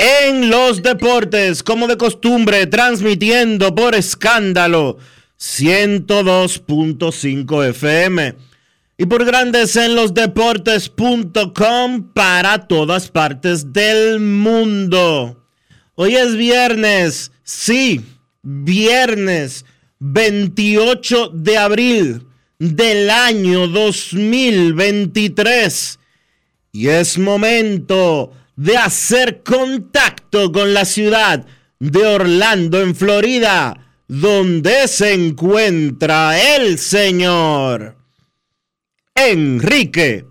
en los deportes, como de costumbre, transmitiendo por escándalo 102.5 FM y por grandes en los deportes.com para todas partes del mundo. Hoy es viernes, sí, viernes 28 de abril del año 2023 y es momento de hacer contacto con la ciudad de Orlando, en Florida, donde se encuentra el señor Enrique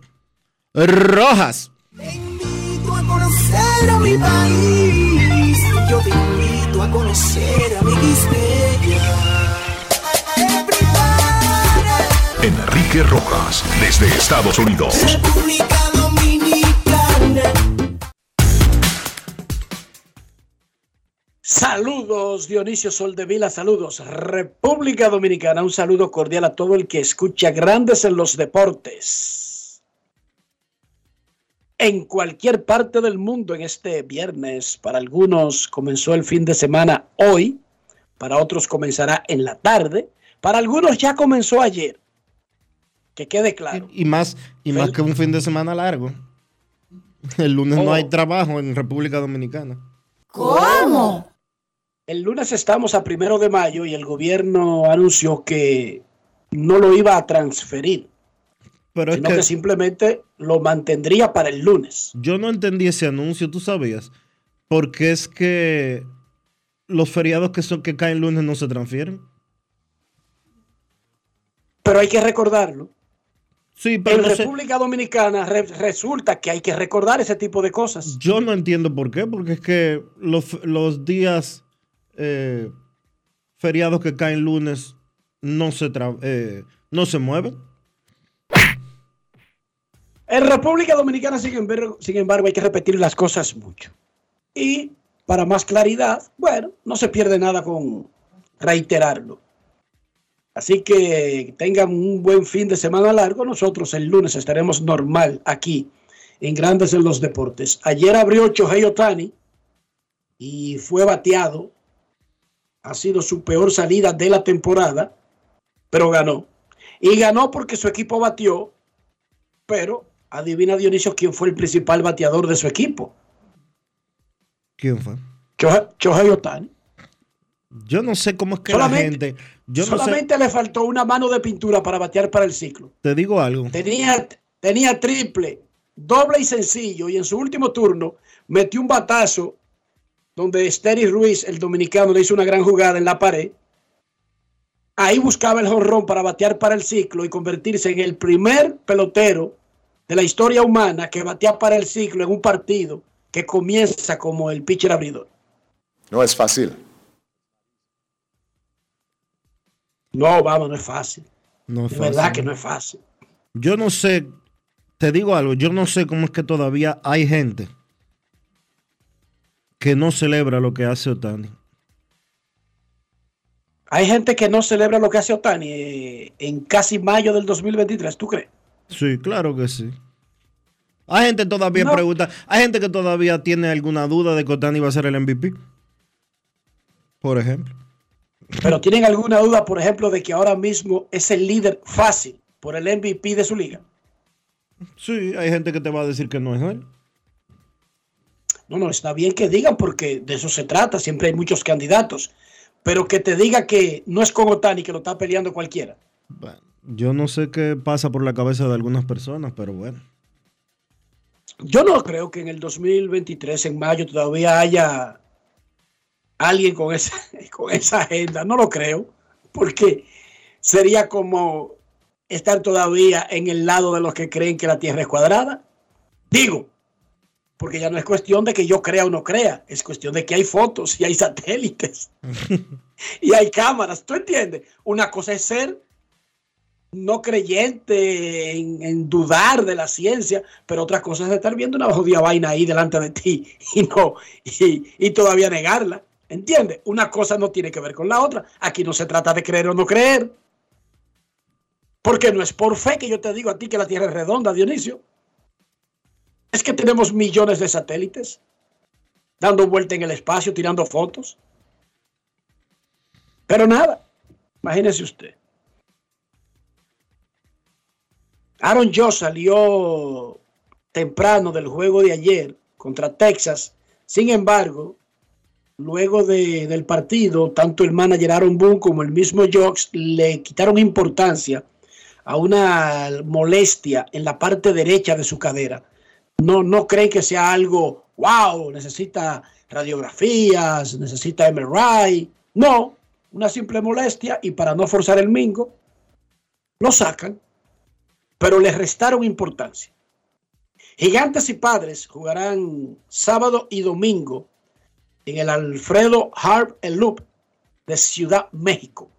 Rojas. Te invito a conocer a mi país. Yo te invito a conocer a mi Enrique Rojas, desde Estados Unidos. Saludos Dionisio Soldevila, saludos República Dominicana, un saludo cordial a todo el que escucha Grandes en los Deportes. En cualquier parte del mundo en este viernes, para algunos comenzó el fin de semana hoy, para otros comenzará en la tarde, para algunos ya comenzó ayer. Que quede claro. Y, más, y más que un fin de semana largo. El lunes no hay oh. trabajo en República Dominicana. ¿Cómo? El lunes estamos a primero de mayo y el gobierno anunció que no lo iba a transferir, Pero sino que, simplemente lo mantendría para el lunes. Yo no entendí ese anuncio, tú sabías, porque es que los feriados que son que caen lunes no se transfieren. Pero hay que recordarlo. Sí, pero en República Dominicana resulta que hay que recordar ese tipo de cosas. Yo no entiendo por qué, porque es que los, los días eh, feriados que caen lunes no se, eh, no se mueven. En República Dominicana, sin embargo, sin embargo, hay que repetir las cosas mucho. Y para más claridad, bueno, no se pierde nada con reiterarlo. Así que tengan un buen fin de semana largo. Nosotros el lunes estaremos normal aquí en Grandes en los Deportes. Ayer abrió Chohei Otani y fue bateado ha sido su peor salida de la temporada, pero ganó. Y ganó porque su equipo batió, pero adivina Dionisio quién fue el principal bateador de su equipo. ¿Quién fue? Chohei Otani. Yo no sé cómo es que la gente. Yo solamente le faltó una mano de pintura para batear para el ciclo. Te digo algo. Tenía, tenía triple, doble y sencillo. Y en su último turno metió un batazo donde Steri Ruiz, el dominicano, le hizo una gran jugada en la pared. Ahí buscaba el jonrón para batear para el ciclo y convertirse en el primer pelotero de la historia humana que batea para el ciclo en un partido que comienza como el pitcher abridor. No es fácil. No, vamos, no es fácil. No es verdad que no es fácil. Yo no sé, te digo algo, yo no sé cómo es que todavía hay gente que no celebra lo que hace Otani. Hay gente que no celebra lo que hace Otani eh, en casi mayo del 2023, ¿tú crees? Sí, claro que sí. Hay gente todavía No. pregunta, hay gente que todavía tiene alguna duda de que Otani va a ser el MVP. Por ejemplo. Pero tienen alguna duda, por ejemplo, de que ahora mismo es el líder fácil por el MVP de su liga. Sí, hay gente que te va a decir que no es él. No, no, está bien que digan porque de eso se trata, siempre hay muchos candidatos. Pero que te diga que no es con Otani, que lo está peleando cualquiera. Bueno, yo no sé qué pasa por la cabeza de algunas personas, pero bueno. Yo no creo que en el 2023, en mayo, todavía haya alguien con esa, con esa agenda. No lo creo, porque sería como estar todavía en el lado de los que creen que la Tierra es cuadrada. Digo, porque ya no es cuestión de que yo crea o no crea, es cuestión de que hay fotos y hay satélites y hay cámaras. ¿Tú entiendes? Una cosa es ser no creyente en, en dudar de la ciencia, pero otra cosa es estar viendo una jodida vaina ahí delante de ti y no y, y todavía negarla. ¿Entiendes? Una cosa no tiene que ver con la otra. Aquí no se trata de creer o no creer. Porque no es por fe que yo te digo a ti que la Tierra es redonda, Dionisio. Es que tenemos millones de satélites dando vuelta en el espacio, tirando fotos. Pero nada, imagínese usted. Aaron Josh salió temprano del juego de ayer contra Texas. Sin embargo, luego de- del partido, tanto el manager Aaron Boone como el mismo Josh le quitaron importancia a una molestia en la parte derecha de su cadera. No, no creen que sea algo, wow, necesita radiografías, necesita MRI. No, una simple molestia y para no forzar el mingo, lo sacan, pero le restaron importancia. Gigantes y Padres jugarán sábado y domingo en el Alfredo Harp El de Ciudad México.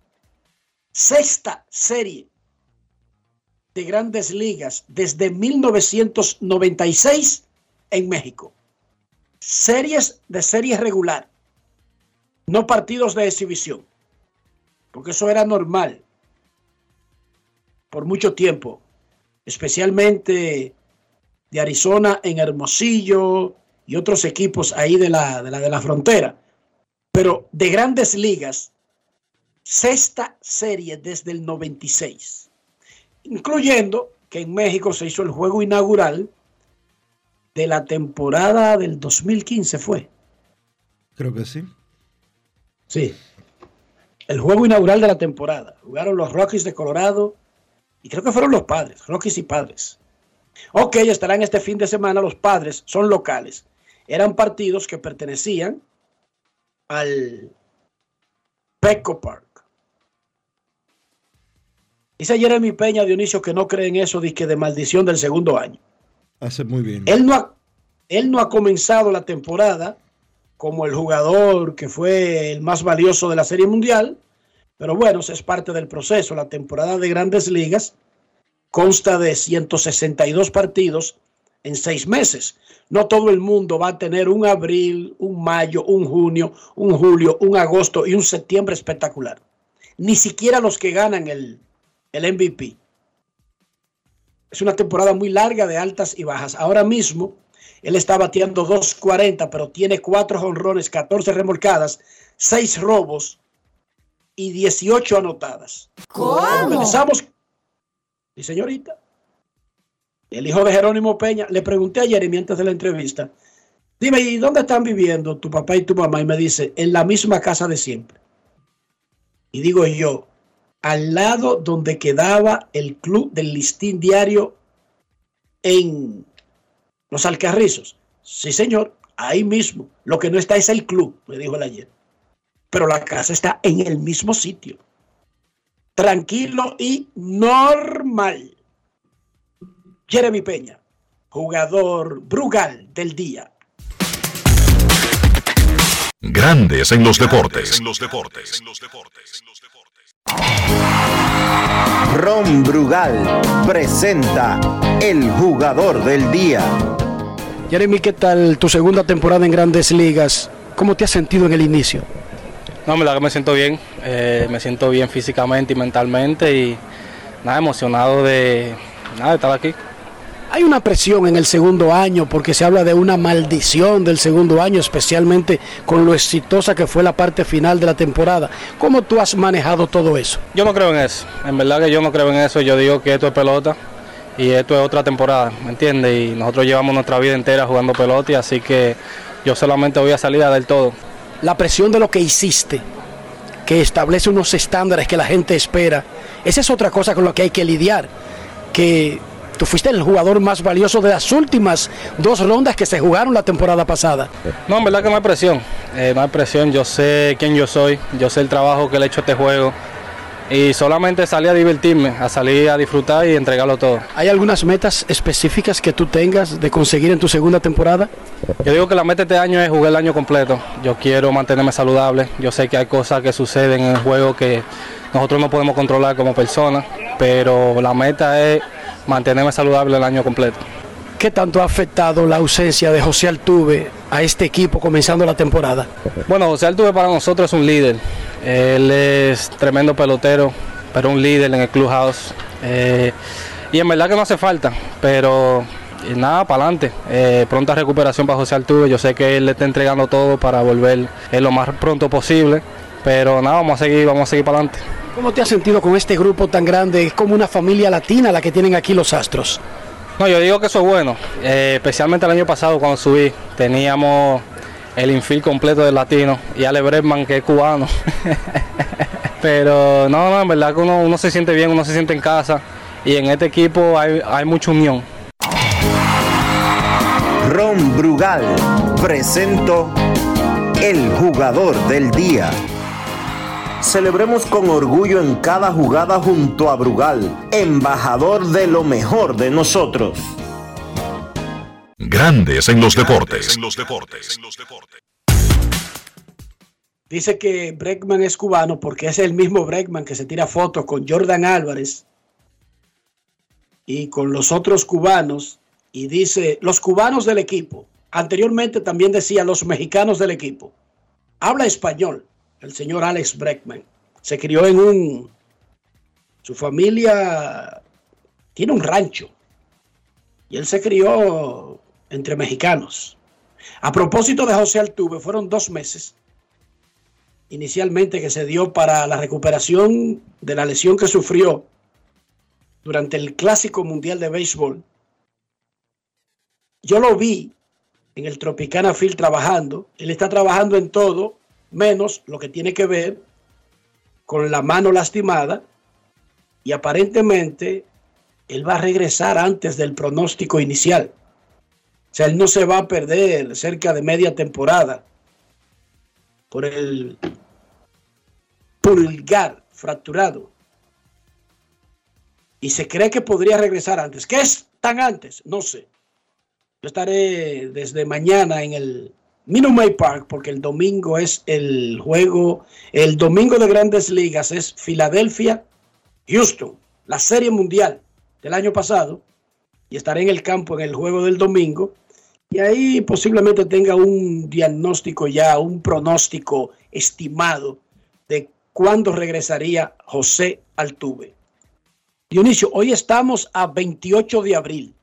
Sexta serie de grandes ligas desde 1996 en México. Series de serie regular, no partidos de exhibición, porque eso era normal por mucho tiempo, especialmente de Arizona en Hermosillo y otros equipos ahí de la, de la, de la frontera. Pero de grandes ligas, sexta serie desde el 96 incluyendo que en México se hizo el juego inaugural de la temporada del 2015 fue. Creo que sí. Sí. El juego inaugural de la temporada. Jugaron los Rockies de Colorado y creo que fueron los padres, Rockies y padres. Ok, estarán este fin de semana los padres, son locales. Eran partidos que pertenecían al Petco Park. Dice Jeremy Peña Dionisio que no cree en eso de, que de maldición del segundo año. Hace muy bien. Él no, ha, él no ha comenzado la temporada como el jugador que fue el más valioso de la Serie Mundial, pero bueno, eso es parte del proceso. La temporada de grandes ligas consta de 162 partidos en seis meses. No todo el mundo va a tener un abril, un mayo, un junio, un julio, un agosto y un septiembre espectacular. Ni siquiera los que ganan el, el MVP. Es una temporada muy larga de altas y bajas. Ahora mismo él está bateando 2.40, pero tiene 4 honrones, 14 remolcadas, 6 robos y 18 anotadas. ¿Cómo? Comenzamos. Sí, señorita. El hijo de Jerónimo Peña. Le pregunté a Jeremy antes de la entrevista. Dime, ¿y dónde están viviendo tu papá y tu mamá? Y me dice, en la misma casa de siempre. Y digo yo, al lado donde quedaba el club del listín diario en los Alcarrizos. Sí, señor, ahí mismo. Lo que no está es el club, me dijo él ayer. Pero la casa está en el mismo sitio. Tranquilo y normal. Jeremy Peña, jugador Brugal del día. Grandes en los deportes. En los deportes. Ron Brugal presenta el jugador del día. Jeremy, ¿qué tal tu segunda temporada en Grandes Ligas? ¿Cómo te has sentido en el inicio? No, en verdad que me siento bien, eh, me siento bien físicamente y mentalmente y nada, emocionado de, nada, de estar aquí. Hay una presión en el segundo año porque se habla de una maldición del segundo año, especialmente con lo exitosa que fue la parte final de la temporada. ¿Cómo tú has manejado todo eso? Yo no creo en eso, en verdad que yo no creo en eso, yo digo que esto es pelota y esto es otra temporada, ¿me entiendes? Y nosotros llevamos nuestra vida entera jugando pelota y así que yo solamente voy a salir a dar todo. La presión de lo que hiciste, que establece unos estándares que la gente espera, esa es otra cosa con la que hay que lidiar, que Tú fuiste el jugador más valioso de las últimas dos rondas que se jugaron la temporada pasada. No, en verdad que no hay presión. Eh, no hay presión. Yo sé quién yo soy. Yo sé el trabajo que le he hecho a este juego. Y solamente salí a divertirme, a salir a disfrutar y entregarlo todo. ¿Hay algunas metas específicas que tú tengas de conseguir en tu segunda temporada? Yo digo que la meta este año es jugar el año completo. Yo quiero mantenerme saludable. Yo sé que hay cosas que suceden en el juego que nosotros no podemos controlar como personas, pero la meta es mantenerme saludable el año completo. ¿Qué tanto ha afectado la ausencia de José Altuve a este equipo comenzando la temporada? Bueno, José Altuve para nosotros es un líder. Él es tremendo pelotero, pero un líder en el clubhouse. Eh, y en verdad que no hace falta, pero nada, para adelante. Eh, pronta recuperación para José Altuve. Yo sé que él le está entregando todo para volver lo más pronto posible. Pero nada, vamos a seguir, vamos a seguir para adelante. ¿Cómo te has sentido con este grupo tan grande? Es como una familia latina la que tienen aquí los Astros. No, yo digo que eso es bueno, eh, especialmente el año pasado cuando subí, teníamos el infield completo de latino y Ale Bregman que es cubano. Pero no, no, en verdad que uno, se siente bien, uno se siente en casa y en este equipo hay, hay mucha unión. Ron Brugal presento el jugador del día. Celebremos con orgullo en cada jugada junto a Brugal, embajador de lo mejor de nosotros. Grandes en los deportes. Dice que Breckman es cubano porque es el mismo Breckman que se tira fotos con Jordan Álvarez y con los otros cubanos y dice los cubanos del equipo. Anteriormente también decía los mexicanos del equipo. Habla español el señor Alex Breckman. Se crió en un... Su familia tiene un rancho y él se crió entre mexicanos. A propósito de José Altuve, fueron dos meses inicialmente que se dio para la recuperación de la lesión que sufrió durante el Clásico Mundial de Béisbol. Yo lo vi en el Tropicana Field trabajando. Él está trabajando en todo menos lo que tiene que ver con la mano lastimada y aparentemente él va a regresar antes del pronóstico inicial. O sea, él no se va a perder cerca de media temporada por el pulgar fracturado. Y se cree que podría regresar antes. ¿Qué es tan antes? No sé. Yo estaré desde mañana en el Minute Park, porque el domingo es el juego, el domingo de grandes ligas es Filadelfia, Houston, la serie mundial del año pasado, y estaré en el campo en el juego del domingo, y ahí posiblemente tenga un diagnóstico ya, un pronóstico estimado de cuándo regresaría José Altuve. Dionisio, hoy estamos a 28 de abril.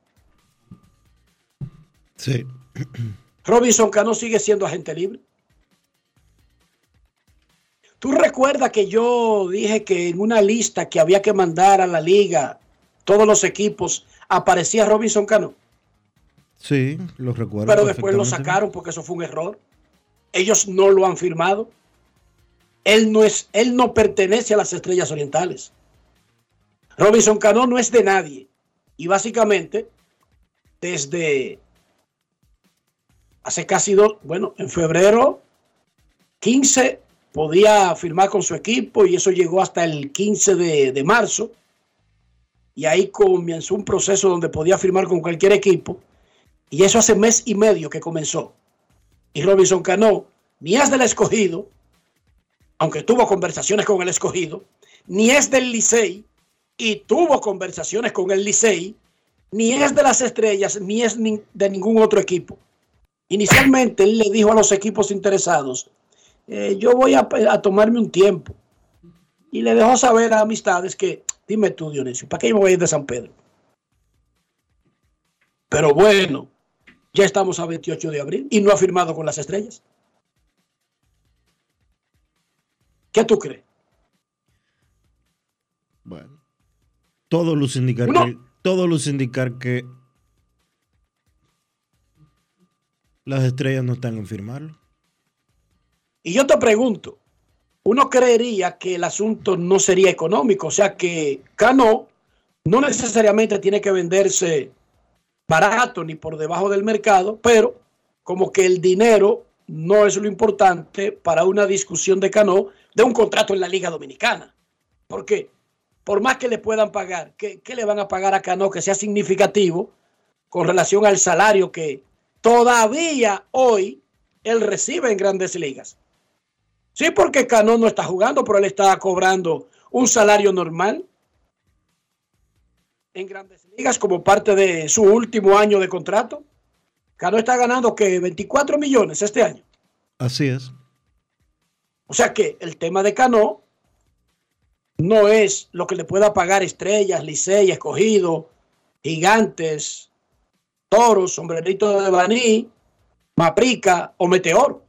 Sí. Robinson Cano sigue siendo agente libre. ¿Tú recuerdas que yo dije que en una lista que había que mandar a la liga, todos los equipos, aparecía Robinson Cano? Sí, lo recuerdo. Pero después lo sacaron porque eso fue un error. Ellos no lo han firmado. Él no, es, él no pertenece a las estrellas orientales. Robinson Cano no es de nadie. Y básicamente, desde hace casi dos, bueno, en febrero 15 podía firmar con su equipo y eso llegó hasta el 15 de, marzo. Y ahí comenzó un proceso donde podía firmar con cualquier equipo. Y eso hace mes y medio que comenzó. Y Robinson Cano ni es del escogido, aunque tuvo conversaciones con el escogido, ni es del Licey, y tuvo conversaciones con el Licey, ni es de las estrellas, ni es de ningún otro equipo. Inicialmente él le dijo a los equipos interesados, eh, yo voy a, a, tomarme un tiempo. Y le dejó saber a amistades que, dime tú Dionisio, ¿para qué yo me voy a ir de San Pedro? Pero bueno, ya estamos a 28 de abril y no ha firmado con las estrellas. ¿Qué tú crees? Bueno, todo luce indicar Uno- que todo luce indicar que las estrellas no están en firmarlo. Y yo te pregunto, uno creería que el asunto no sería económico, o sea que Cano no necesariamente tiene que venderse barato ni por debajo del mercado, pero como que el dinero no es lo importante para una discusión de Cano de un contrato en la Liga Dominicana. Porque por más que le puedan pagar, ¿qué, qué le van a pagar a Cano que sea significativo con relación al salario que todavía hoy él recibe en grandes ligas? Sí, porque Cano no está jugando, pero él está cobrando un salario normal en grandes ligas como parte de su último año de contrato. Cano está ganando que 24 millones este año. Así es. O sea que el tema de Cano no es lo que le pueda pagar Estrellas, Licey, Escogido, Gigantes, Toros, Sombrerito de Baní, Maprica o Meteor.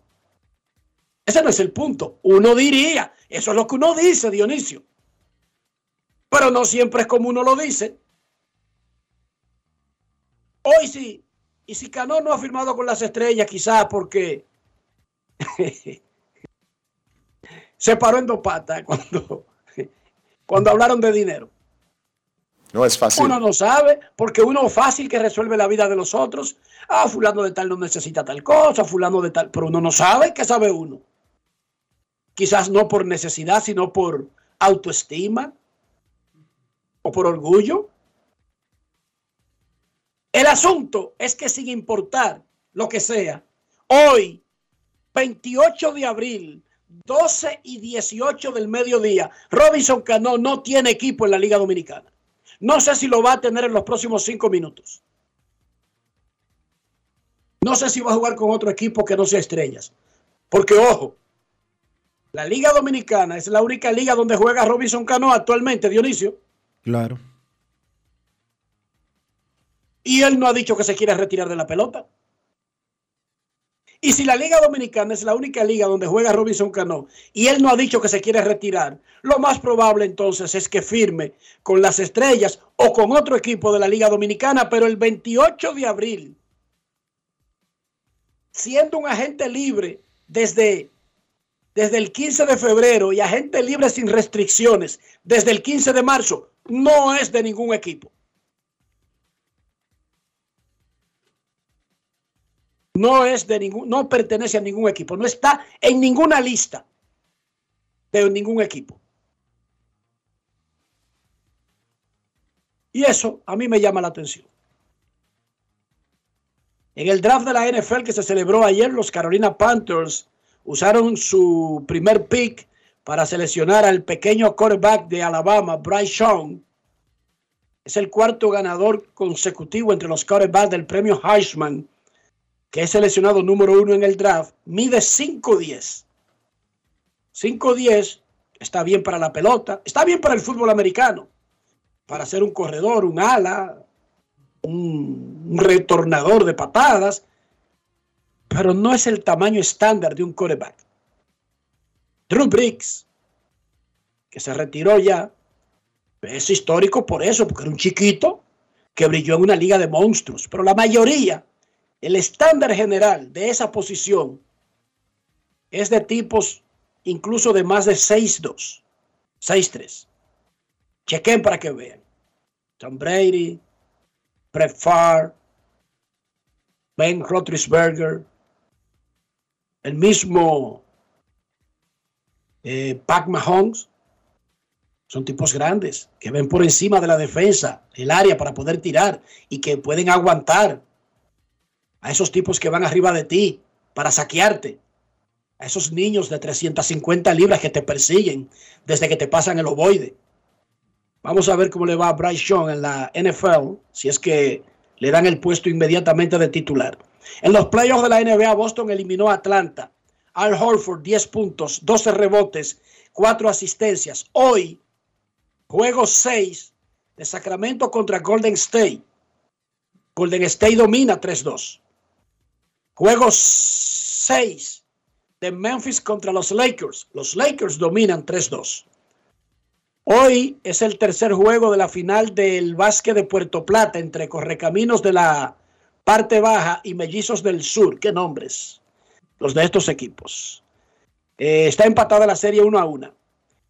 Ese no es el punto. Uno diría, eso es lo que uno dice, Dionisio. Pero no siempre es como uno lo dice. Hoy sí, y si Cano no ha firmado con las estrellas, quizás porque se paró en dos patas cuando, cuando hablaron de dinero. No es fácil. Uno no sabe, porque uno fácil que resuelve la vida de los otros. Ah, fulano de tal no necesita tal cosa, fulano de tal, pero uno no sabe qué sabe uno. Quizás no por necesidad, sino por autoestima o por orgullo. El asunto es que sin importar lo que sea, hoy, 28 de abril, 12 y 18 del mediodía, Robinson Cano no tiene equipo en la Liga Dominicana. No sé si lo va a tener en los próximos cinco minutos. No sé si va a jugar con otro equipo que no sea estrellas. Porque, ojo, la Liga Dominicana es la única liga donde juega Robinson Cano actualmente, Dionisio. Claro. Y él no ha dicho que se quiere retirar de la pelota. Y si la Liga Dominicana es la única liga donde juega Robinson Cano y él no ha dicho que se quiere retirar, lo más probable entonces es que firme con las estrellas o con otro equipo de la Liga Dominicana, pero el 28 de abril, siendo un agente libre desde, desde el 15 de febrero y agente libre sin restricciones desde el 15 de marzo, no es de ningún equipo. No es de ningún, no pertenece a ningún equipo, no está en ninguna lista de ningún equipo. Y eso a mí me llama la atención. En el draft de la NFL que se celebró ayer, los Carolina Panthers usaron su primer pick para seleccionar al pequeño quarterback de Alabama, Bryce Young. Es el cuarto ganador consecutivo entre los quarterbacks del premio Heisman que es seleccionado número uno en el draft, mide 5'10. 5'10 está bien para la pelota, está bien para el fútbol americano, para ser un corredor, un ala, un, un retornador de patadas, pero no es el tamaño estándar de un quarterback. Drew Briggs, que se retiró ya, es histórico por eso, porque era un chiquito que brilló en una liga de monstruos, pero la mayoría el estándar general de esa posición es de tipos incluso de más de 6'2, 6'3. Chequen para que vean. Tom Brady, Brett Favre, Ben Roethlisberger, el mismo eh, Pac Mahomes. Son tipos grandes que ven por encima de la defensa, el área para poder tirar y que pueden aguantar a esos tipos que van arriba de ti para saquearte, a esos niños de 350 libras que te persiguen desde que te pasan el ovoide. Vamos a ver cómo le va a Bryce Young en la NFL, si es que le dan el puesto inmediatamente de titular. En los playoffs de la NBA, Boston eliminó a Atlanta. Al Horford, 10 puntos, 12 rebotes, 4 asistencias. Hoy, juego 6 de Sacramento contra Golden State. Golden State domina 3-2. Juego 6 de Memphis contra los Lakers. Los Lakers dominan 3-2. Hoy es el tercer juego de la final del básquet de Puerto Plata entre Correcaminos de la parte baja y Mellizos del Sur. ¿Qué nombres? Los de estos equipos. Eh, está empatada la serie 1 a 1.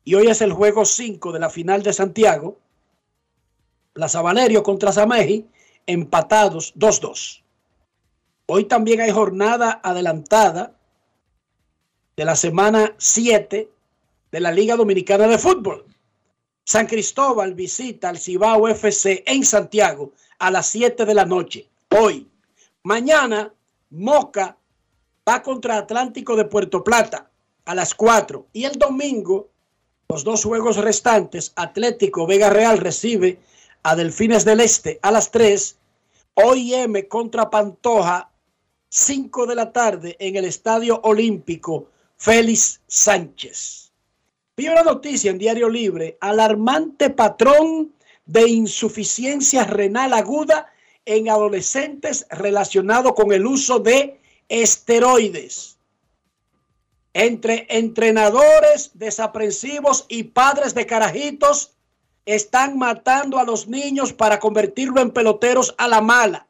Y hoy es el juego 5 de la final de Santiago. La Sabanerio contra Sameji, empatados 2-2. Hoy también hay jornada adelantada de la semana 7 de la Liga Dominicana de Fútbol. San Cristóbal visita al Cibao FC en Santiago a las 7 de la noche. Hoy. Mañana, Moca va contra Atlántico de Puerto Plata a las 4. Y el domingo, los dos juegos restantes, Atlético Vega Real recibe a Delfines del Este a las 3. OIM contra Pantoja, 5 de la tarde en el Estadio Olímpico Félix Sánchez. Vi una noticia en Diario Libre, alarmante patrón de insuficiencia renal aguda en adolescentes relacionado con el uso de esteroides. Entre entrenadores desaprensivos y padres de carajitos están matando a los niños para convertirlo en peloteros a la mala.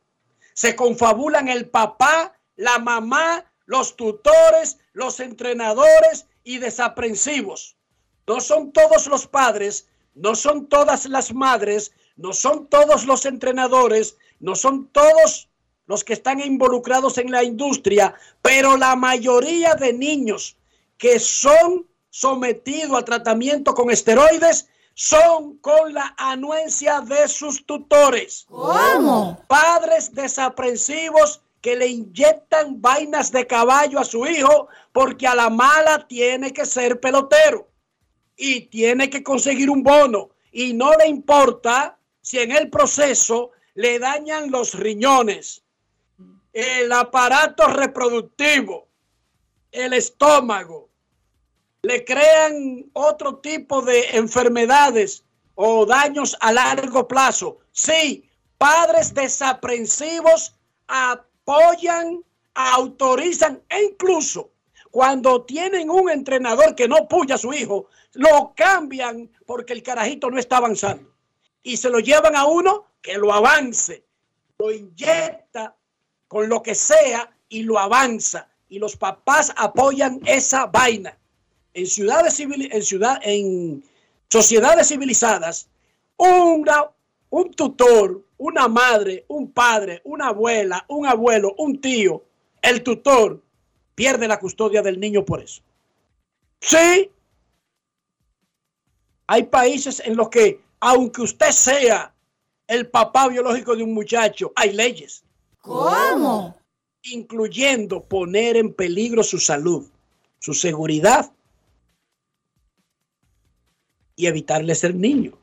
Se confabulan el papá, la mamá, los tutores, los entrenadores y desaprensivos. No son todos los padres, no son todas las madres, no son todos los entrenadores, no son todos los que están involucrados en la industria, pero la mayoría de niños que son sometidos a tratamiento con esteroides son con la anuencia de sus tutores. ¿Cómo? Padres desaprensivos que le inyectan vainas de caballo a su hijo porque a la mala tiene que ser pelotero y tiene que conseguir un bono y no le importa si en el proceso le dañan los riñones, el aparato reproductivo, el estómago, le crean otro tipo de enfermedades o daños a largo plazo. Sí, padres desaprensivos apoyan, autorizan e incluso cuando tienen un entrenador que no puya a su hijo, lo cambian porque el carajito no está avanzando. Y se lo llevan a uno que lo avance, lo inyecta con lo que sea y lo avanza. Y los papás apoyan esa vaina. En ciudades en ciudad, en sociedades civilizadas, una, un tutor, una madre, un padre, una abuela, un abuelo, un tío, el tutor pierde la custodia del niño por eso. Sí, hay países en los que, aunque usted sea el papá biológico de un muchacho, hay leyes. ¿Cómo? Incluyendo poner en peligro su salud, su seguridad y evitarle ser niño.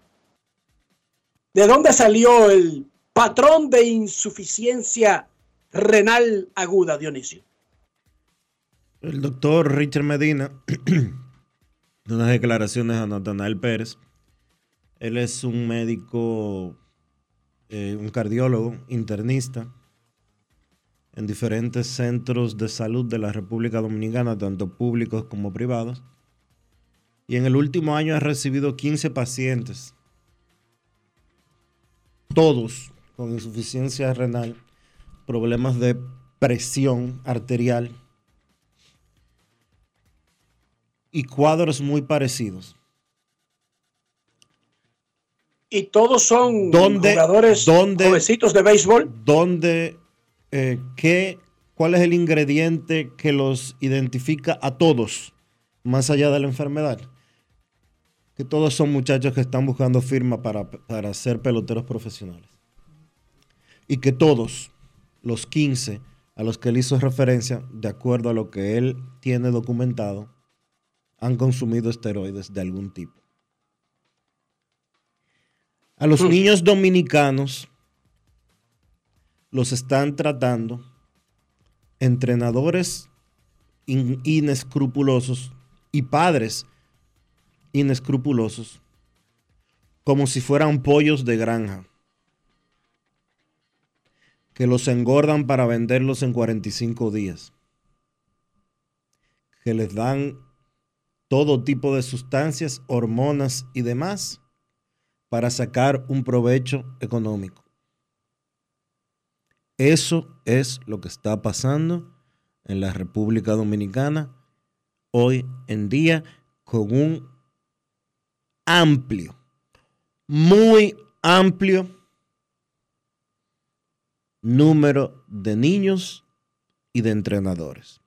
¿De dónde salió el patrón de insuficiencia renal aguda, Dionisio? El doctor Richard Medina, de unas declaraciones a Natanael Pérez. Él es un médico, eh, un cardiólogo, internista en diferentes centros de salud de la República Dominicana, tanto públicos como privados. Y en el último año ha recibido 15 pacientes, todos con insuficiencia renal, problemas de presión arterial y cuadros muy parecidos. Y todos son ¿Dónde- jugadores dónde- jovencitos de béisbol. ¿Dónde, eh, qué, cuál es el ingrediente que los identifica a todos, más allá de la enfermedad? Que todos son muchachos que están buscando firma para, para ser peloteros profesionales. Y que todos, los 15 a los que él hizo referencia, de acuerdo a lo que él tiene documentado, han consumido esteroides de algún tipo. A los niños dominicanos los están tratando entrenadores in- inescrupulosos y padres inescrupulosos como si fueran pollos de granja que los engordan para venderlos en 45 días, que les dan todo tipo de sustancias, hormonas y demás para sacar un provecho económico. Eso es lo que está pasando en la República Dominicana hoy en día con un amplio, muy amplio número de niños y de entrenadores.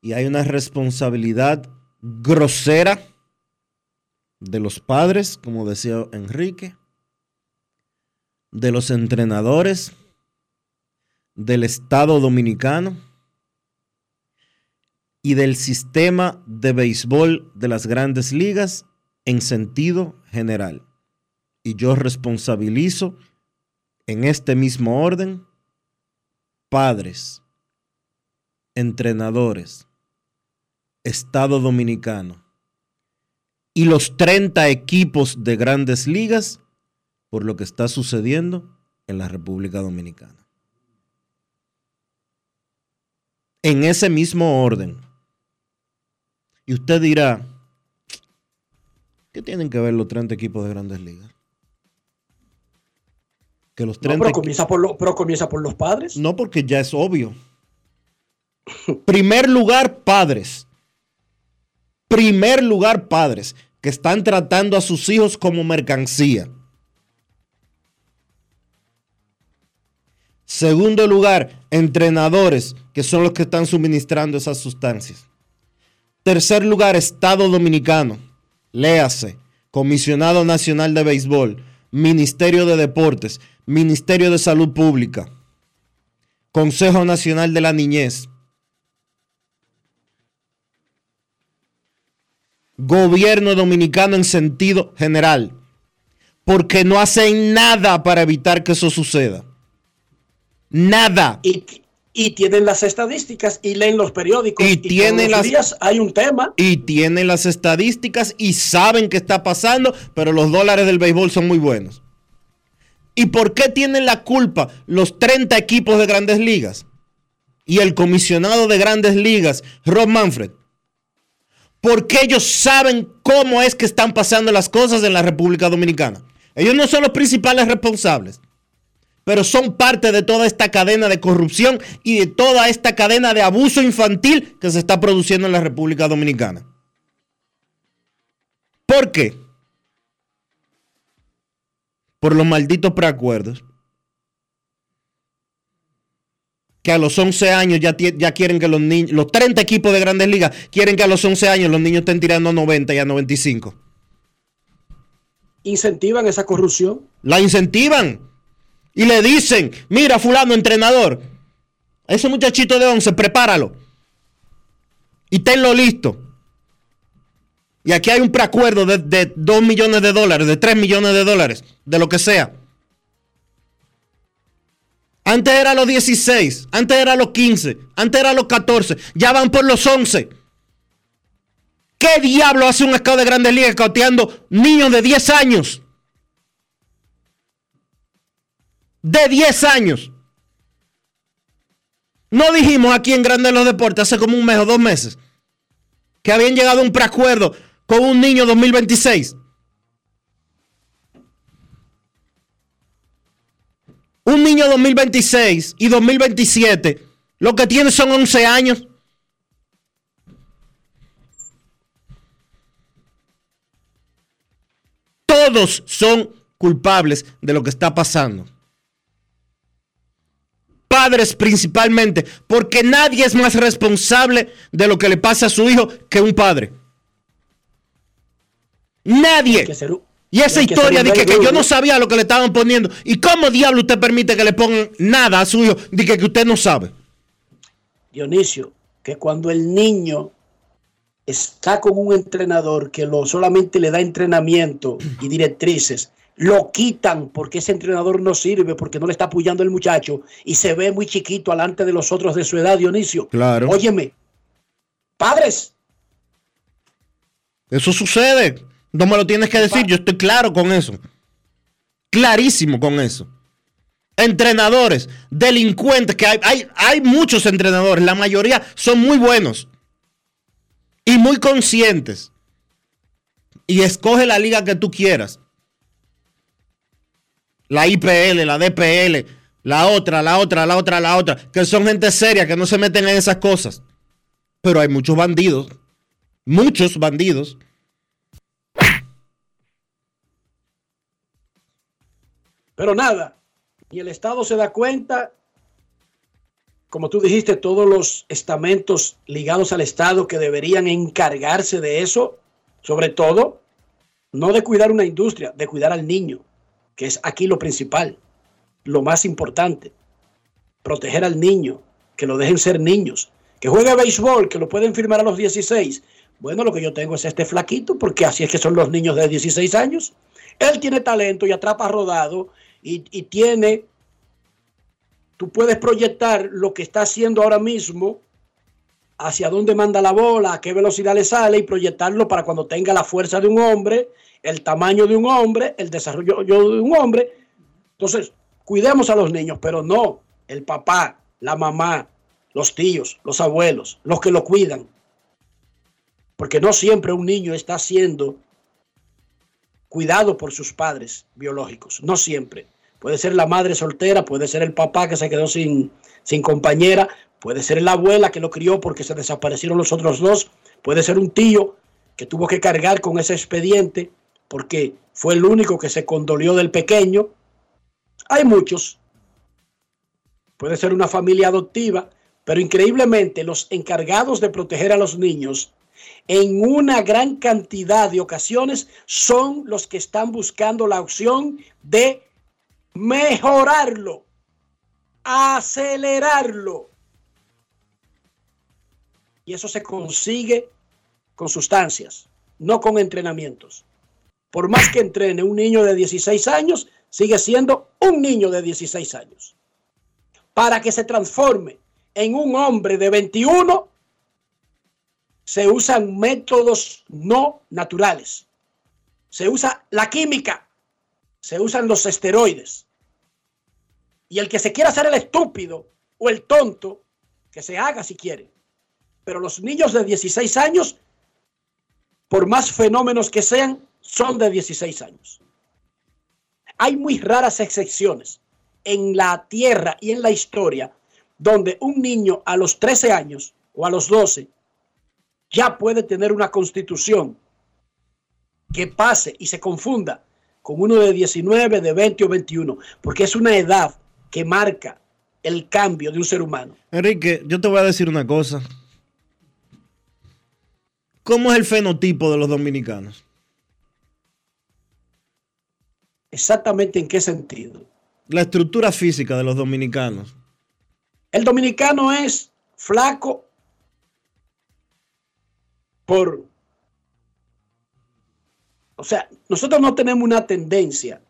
Y hay una responsabilidad grosera de los padres, como decía Enrique, de los entrenadores, del Estado dominicano y del sistema de béisbol de las grandes ligas en sentido general. Y yo responsabilizo en este mismo orden padres, entrenadores, Estado dominicano y los 30 equipos de grandes ligas por lo que está sucediendo en la República Dominicana. En ese mismo orden. Y usted dirá, ¿qué tienen que ver los 30 equipos de grandes ligas? Que los No, 30 pero, comienza por lo- pero comienza por los padres. no, porque ya es obvio. Primer lugar, padres. Primer lugar, padres que están tratando a sus hijos como mercancía. Segundo lugar, entrenadores que son los que están suministrando esas sustancias. Tercer lugar, Estado Dominicano. Léase, Comisionado Nacional de Béisbol, Ministerio de Deportes, Ministerio de Salud Pública, Consejo Nacional de la Niñez, Gobierno Dominicano en sentido general, porque no hacen nada para evitar que eso suceda. Nada. Y tienen las estadísticas y leen los periódicos. Y tienen las- días hay un tema. y tienen las estadísticas y saben qué está pasando, pero los dólares del béisbol son muy buenos. ¿Y por qué tienen la culpa los 30 equipos de grandes ligas? Y el comisionado de grandes ligas, Rob Manfred. Porque ellos saben cómo es que están pasando las cosas en la República Dominicana. Ellos no son los principales responsables, pero son parte de toda esta cadena de corrupción y de toda esta cadena de abuso infantil que se está produciendo en la República Dominicana. ¿Por qué? Por los malditos preacuerdos. Que a los 11 años ya, quieren que los niños, los 30 equipos de grandes ligas quieren que a los 11 años los niños estén tirando a 90 y a 95. Incentivan esa corrupción. La incentivan y le dicen, mira fulano entrenador, ese muchachito de 11, prepáralo. Y tenlo listo. Y aquí hay un preacuerdo de, de 2 millones de dólares, de 3 millones de dólares, de lo que sea. Antes era los 16, antes era los 15, antes era los 14, ya van por los 11. ¿Qué diablo hace un scout de grandes ligas cauteando niños de 10 años? De 10 años. No dijimos aquí en Grandes los Deportes hace como un mes o dos meses que habían llegado a un preacuerdo con un niño 2026. Un niño 2026 y 2027 lo que tiene son 11 años. Todos son culpables de lo que está pasando. Padres principalmente, porque nadie es más responsable de lo que le pasa a su hijo que un padre. Nadie. Y esa historia de que, yo no sabía lo que le estaban poniendo. ¿Y cómo diablo usted permite que le pongan nada a su hijo? De que, que usted no sabe. Dionisio, que cuando el niño está con un entrenador que lo, solamente le da entrenamiento y directrices, lo quitan porque ese entrenador no sirve, porque no le está apoyando el muchacho y se ve muy chiquito alante de los otros de su edad, Dionisio. Claro. Óyeme, padres, Eso sucede. No me lo tienes que decir. Yo estoy claro con eso. Clarísimo con eso. Entrenadores, delincuentes, que hay, hay, hay muchos entrenadores. La mayoría son muy buenos. Y muy conscientes. Y escoge la liga que tú quieras. La IPL, la DPL, la otra, la otra, la otra, la otra. Que son gente seria, que no se meten en esas cosas. Pero hay muchos bandidos. Muchos bandidos. pero nada. Y el Estado se da cuenta, como tú dijiste, todos los estamentos ligados al Estado que deberían encargarse de eso, sobre todo, no de cuidar una industria, de cuidar al niño, que es aquí lo principal, lo más importante. Proteger al niño, que lo dejen ser niños, que juegue béisbol, que lo pueden firmar a los 16. Bueno, lo que yo tengo es este flaquito, porque así es que son los niños de 16 años. Él tiene talento y atrapa rodado y, y tiene, tú puedes proyectar lo que está haciendo ahora mismo, hacia dónde manda la bola, a qué velocidad le sale y proyectarlo para cuando tenga la fuerza de un hombre, el tamaño de un hombre, el desarrollo de un hombre. Entonces, cuidemos a los niños, pero no el papá, la mamá, los tíos, los abuelos, los que lo cuidan. Porque no siempre un niño está siendo cuidado por sus padres biológicos, no siempre. Puede ser la madre soltera, puede ser el papá que se quedó sin, sin compañera, puede ser la abuela que lo crió porque se desaparecieron los otros dos, puede ser un tío que tuvo que cargar con ese expediente porque fue el único que se condolió del pequeño. Hay muchos. Puede ser una familia adoptiva, pero increíblemente los encargados de proteger a los niños en una gran cantidad de ocasiones son los que están buscando la opción de mejorarlo, acelerarlo. Y eso se consigue con sustancias, no con entrenamientos. Por más que entrene un niño de 16 años, sigue siendo un niño de 16 años. Para que se transforme en un hombre de 21, se usan métodos no naturales. Se usa la química, se usan los esteroides. Y el que se quiera hacer el estúpido o el tonto, que se haga si quiere. Pero los niños de 16 años, por más fenómenos que sean, son de 16 años. Hay muy raras excepciones en la tierra y en la historia donde un niño a los 13 años o a los 12 ya puede tener una constitución que pase y se confunda con uno de 19, de 20 o 21, porque es una edad que marca el cambio de un ser humano. Enrique, yo te voy a decir una cosa. ¿Cómo es el fenotipo de los dominicanos? Exactamente en qué sentido. La estructura física de los dominicanos. El dominicano es flaco por... O sea, nosotros no tenemos una tendencia,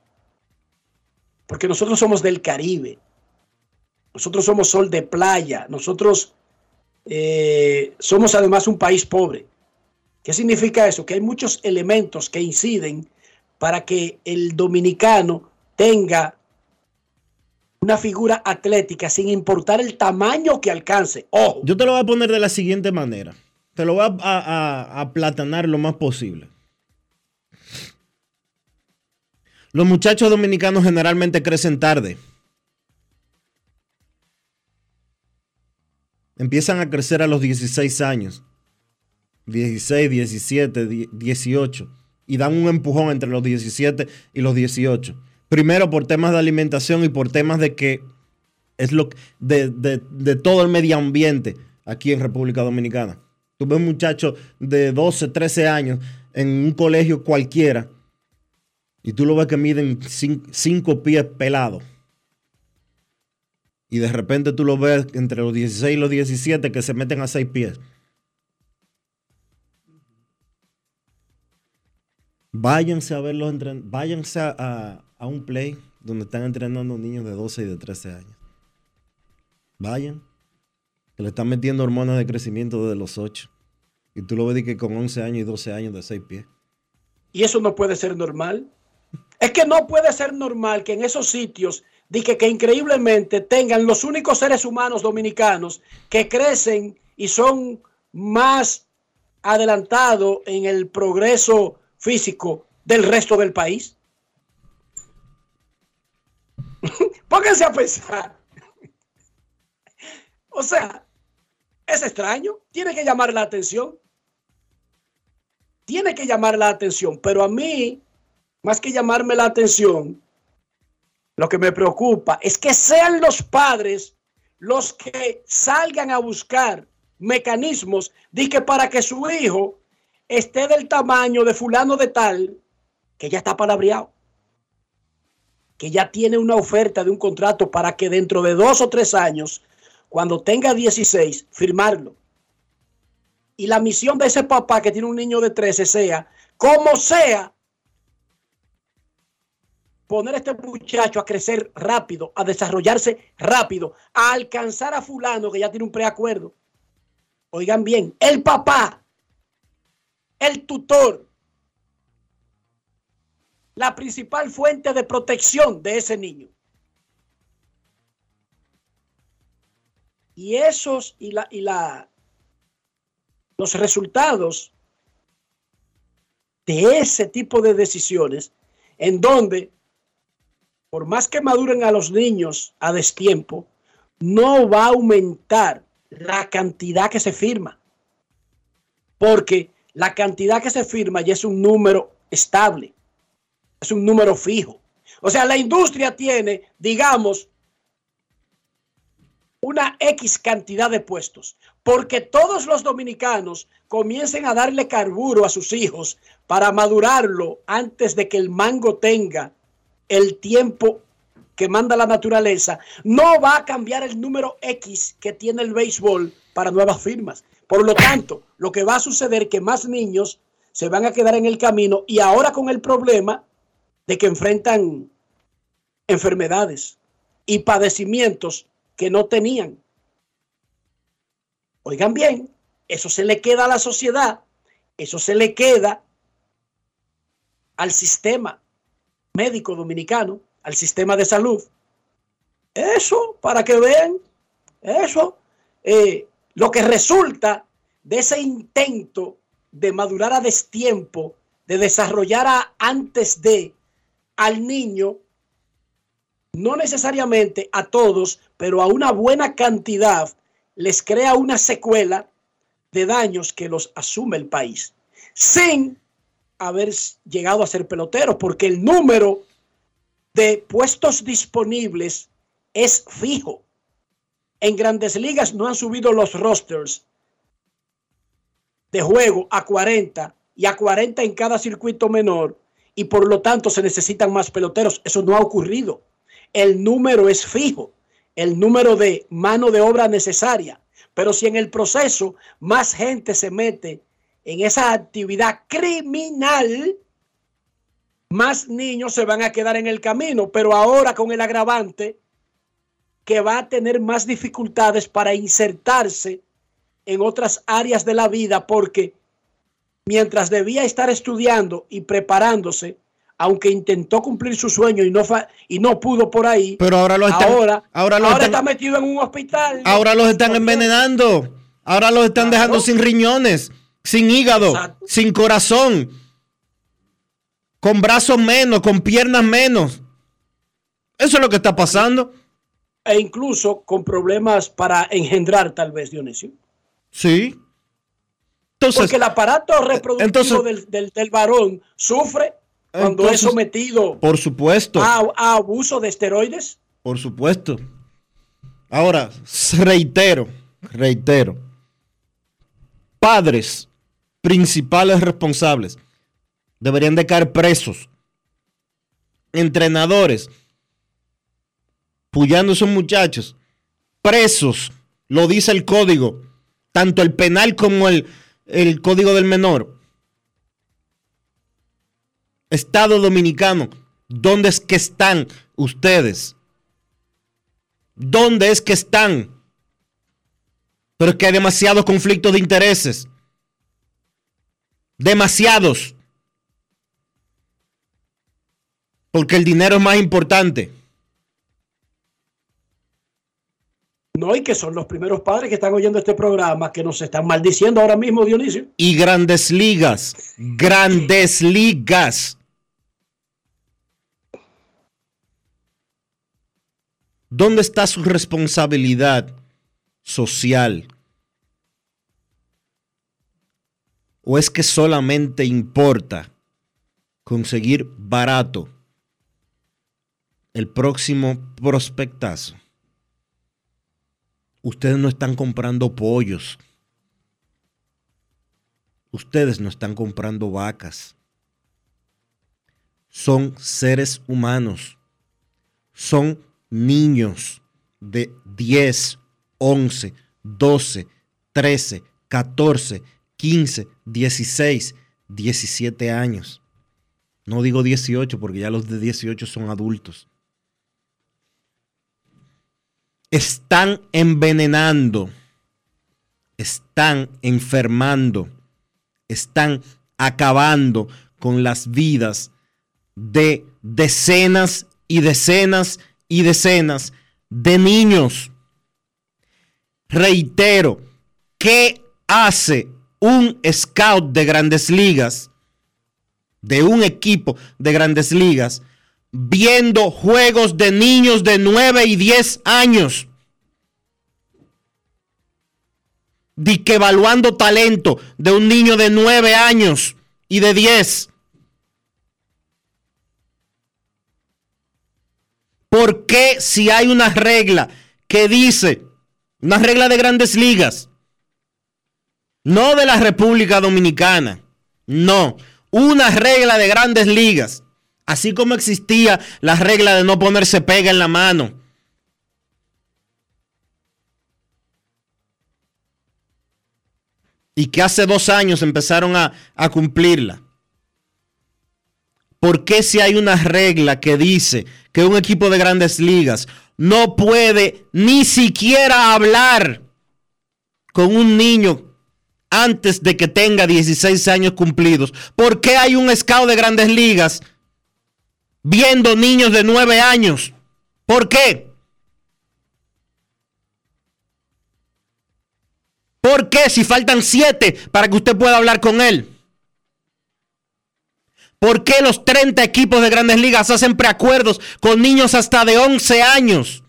porque nosotros somos del Caribe, nosotros somos sol de playa, nosotros eh, somos además un país pobre. ¿Qué significa eso? Que hay muchos elementos que inciden para que el dominicano tenga una figura atlética sin importar el tamaño que alcance. Ojo. Yo te lo voy a poner de la siguiente manera. Te lo voy a, aplatanar lo más posible. Los muchachos dominicanos generalmente crecen tarde. Empiezan a crecer a los 16 años. 16, 17, 18. Y dan un empujón entre los 17 y los 18. Primero por temas de alimentación y por temas de que es lo de, de, todo el medio ambiente aquí en República Dominicana. Tú ves muchacho de 12, 13 años en un colegio cualquiera y tú lo ves que miden 5 pies pelados. Y de repente tú lo ves entre los 16 y los 17 que se meten a 6 pies. Váyanse a ver los váyanse a, a- un play donde están entrenando niños de 12 y de 13 años. Vayan. Que le están metiendo hormonas de crecimiento desde los 8. Y tú lo ves que con 11 años y 12 años de 6 pies. Y eso no puede ser normal. Es que no puede ser normal que en esos sitios, di que, que increíblemente tengan los únicos seres humanos dominicanos que crecen y son más adelantados en el progreso físico del resto del país. Pónganse a pensar. O sea, es extraño, tiene que llamar la atención. Tiene que llamar la atención, pero a mí, más que llamarme la atención, lo que me preocupa es que sean los padres los que salgan a buscar mecanismos de para que su hijo esté del tamaño de fulano de tal, que ya está palabreado, que ya tiene una oferta de un contrato para que dentro de dos o tres años, cuando tenga 16, firmarlo. Y la misión de ese papá que tiene un niño de 13 sea, como sea, poner a este muchacho a crecer rápido, a desarrollarse rápido, a alcanzar a fulano que ya tiene un preacuerdo. Oigan bien, el papá, el tutor, la principal fuente de protección de ese niño. Y esos y la y la los resultados de ese tipo de decisiones en donde por más que maduren a los niños a destiempo, no va a aumentar la cantidad que se firma. Porque la cantidad que se firma ya es un número estable, es un número fijo. O sea, la industria tiene, digamos, una X cantidad de puestos, porque todos los dominicanos comiencen a darle carburo a sus hijos para madurarlo antes de que el mango tenga el tiempo que manda la naturaleza, no va a cambiar el número X que tiene el béisbol para nuevas firmas. Por lo tanto, lo que va a suceder es que más niños se van a quedar en el camino y ahora con el problema de que enfrentan enfermedades y padecimientos que no tenían. Oigan bien, eso se le queda a la sociedad, eso se le queda al sistema médico dominicano, al sistema de salud. Eso, para que vean, eso, eh, lo que resulta de ese intento de madurar a destiempo, de desarrollar a, antes de al niño, no necesariamente a todos, pero a una buena cantidad, les crea una secuela de daños que los asume el país, sin haber llegado a ser peloteros, porque el número de puestos disponibles es fijo. En grandes ligas no han subido los rosters de juego a 40 y a 40 en cada circuito menor y por lo tanto se necesitan más peloteros. Eso no ha ocurrido. El número es fijo, el número de mano de obra necesaria. Pero si en el proceso más gente se mete en esa actividad criminal, más niños se van a quedar en el camino, pero ahora con el agravante que va a tener más dificultades para insertarse en otras áreas de la vida porque mientras debía estar estudiando y preparándose, aunque intentó cumplir su sueño y no fa- y no pudo por ahí, Pero ahora los están, ahora, ahora los ahora están- está metido en un hospital. ahora los están envenenando. Ahora los están dejando sin riñones, sin hígado, Exacto. sin corazón, con brazos menos, con piernas menos. Eso es lo que está pasando. E incluso con problemas para engendrar, tal vez, Dionisio. Sí. Entonces, Porque el aparato reproductivo entonces- del, del- del varón sufre cuando Entonces- es sometido por supuesto, a, a abuso de esteroides. por supuesto. Ahora, reitero, reitero. Padres principales responsables deberían de caer presos. Entrenadores, puyando a esos muchachos, presos, lo dice el código, tanto el penal como el, el código del menor. Estado Dominicano, ¿dónde es que están ustedes? ¿Dónde es que están? Pero es que hay demasiados conflictos de intereses. Demasiados. Porque el dinero es más importante. No, y que son los primeros padres que están oyendo este programa que nos están maldiciendo ahora mismo, Dionisio. Y grandes ligas. Grandes ligas. ¿Dónde está su responsabilidad social? ¿O es que solamente importa conseguir barato el próximo prospectazo? Ustedes no están comprando pollos. Ustedes no están comprando vacas. Son seres humanos. Son niños de 10, 11, 12, 13, 14, 15, 16, 17 años. No digo 18 porque ya los de 18 son adultos. Están envenenando, están enfermando, están acabando con las vidas de decenas y decenas y decenas de niños. Reitero, ¿qué hace un scout de grandes ligas, de un equipo de grandes ligas, viendo juegos de niños de 9 y 10 años? Di que evaluando talento de un niño de 9 años y de 10. ¿Por qué si hay una regla que dice, una regla de grandes ligas, no de la República Dominicana, no, una regla de grandes ligas, así como existía la regla de no ponerse pega en la mano? Y que hace dos años empezaron a, cumplirla. ¿Por qué si hay una regla que dice que un equipo de grandes ligas no puede ni siquiera hablar con un niño antes de que tenga 16 años cumplidos? ¿Por qué hay un scout de grandes ligas viendo niños de 9 años? ¿Por qué? ¿Por qué si faltan 7 para que usted pueda hablar con él? ¿Por qué los 30 equipos de grandes ligas hacen preacuerdos con niños hasta de 11 años?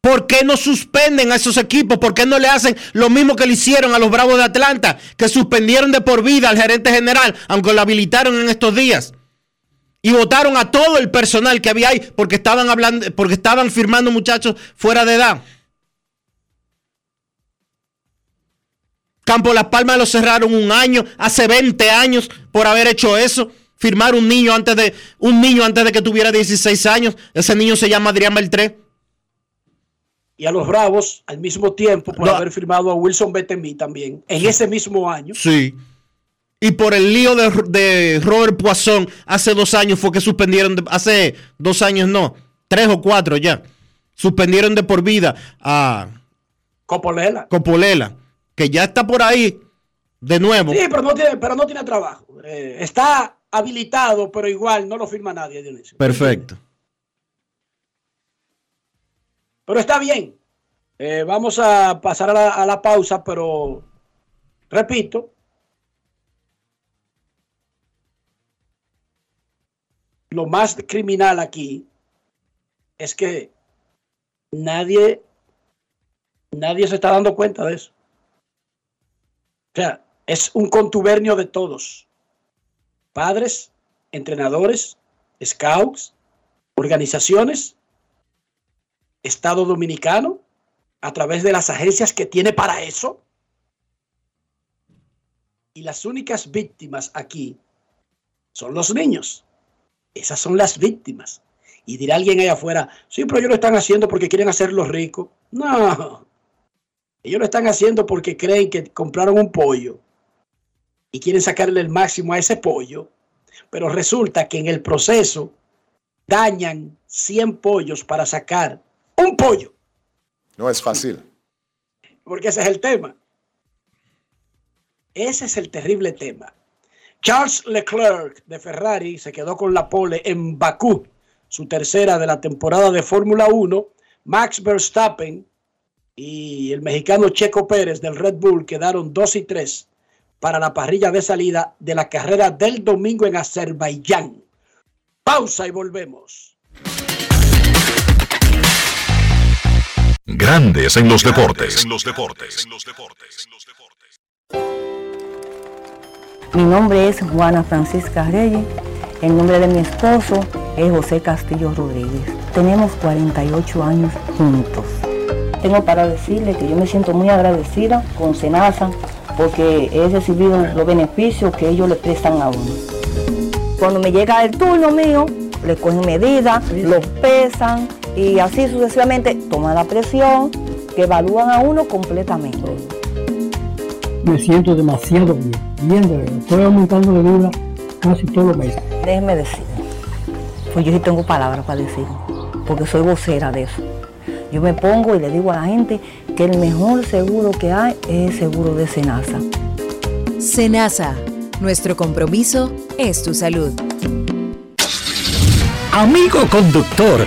¿Por qué no suspenden a esos equipos? ¿Por qué no le hacen lo mismo que le hicieron a los Bravos de Atlanta? Que suspendieron de por vida al gerente general, aunque lo habilitaron en estos días. Y votaron a todo el personal que había ahí porque estaban hablando, porque estaban firmando muchachos fuera de edad. Campo Las Palmas lo cerraron un año, hace 20 años por haber hecho eso. Firmar un niño antes de un niño antes de que tuviera 16 años. Ese niño se llama Adrián Beltré. Y a los Bravos al mismo tiempo por no. haber firmado a Wilson Betemí también en ese mismo año. Sí. Y por el lío de, de, Robert Poisson hace dos años fue que suspendieron, de, hace dos años no, tres o cuatro ya, suspendieron de por vida a Copolela. Copolela que ya está por ahí de nuevo. Sí, pero no tiene, pero no tiene trabajo. Eh, está habilitado, pero igual no lo firma nadie, Dionisio. Perfecto. Pero está bien. Eh, vamos a pasar a la, a la pausa, pero repito, lo más criminal aquí es que nadie, nadie se está dando cuenta de eso. O sea, es un contubernio de todos. Padres, entrenadores, scouts, organizaciones, Estado Dominicano, a través de las agencias que tiene para eso. Y las únicas víctimas aquí son los niños. Esas son las víctimas. Y dirá alguien allá afuera, sí, pero ellos lo están haciendo porque quieren hacerlos ricos. No, Ellos lo están haciendo porque creen que compraron un pollo y quieren sacarle el máximo a ese pollo, pero resulta que en el proceso dañan 100 pollos para sacar un pollo, No es fácil. porque ese es el tema. Ese es el terrible tema. Charles Leclerc de Ferrari se quedó con la pole en Bakú, su tercera de la temporada de Fórmula 1. Max Verstappen y el mexicano Checo Pérez del Red Bull quedaron 2 y 3 para la parrilla de salida de la carrera del domingo en Azerbaiyán. Pausa y volvemos. Grandes en los deportes. En los deportes. Mi nombre es Juana Francisca Reyes. El nombre de mi esposo es José Castillo Rodríguez. Tenemos 48 años juntos. Tengo para decirle que yo me siento muy agradecida con Senasa porque he recibido los beneficios que ellos le prestan a uno. Cuando me llega el turno mío, le cogen medidas, los pesan y así sucesivamente toman la presión, que evalúan a uno completamente. me siento demasiado bien, bien de verdad. Estoy aumentando de vida casi todos los meses. Déjeme decir, pues yo sí tengo palabras para decir, porque soy vocera de eso. Yo me pongo y le digo a la gente que el mejor seguro que hay es el seguro de Senasa. Senasa, nuestro compromiso es tu salud. Amigo conductor,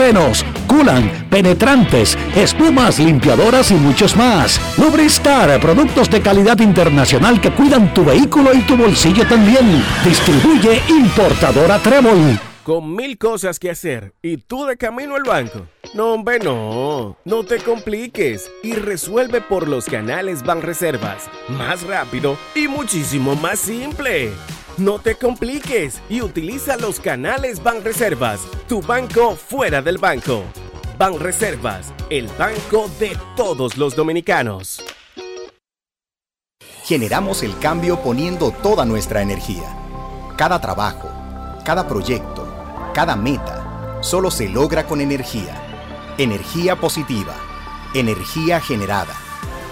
frenos, culan, penetrantes, espumas, limpiadoras y muchos más. Lubristar, productos de calidad internacional que cuidan tu vehículo y tu bolsillo también. Distribuye importadora Trébol. Con mil cosas que hacer y tú de camino al banco. No, hombre, no. No te compliques y resuelve por los canales Banreservas. Más rápido y muchísimo más simple. No te compliques y utiliza los canales Banreservas, tu banco fuera del banco. Banreservas, el banco de todos los dominicanos. Generamos el cambio poniendo toda nuestra energía. Cada trabajo, cada proyecto, cada meta, solo se logra con energía. Energía positiva, energía generada,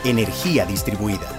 energía distribuida.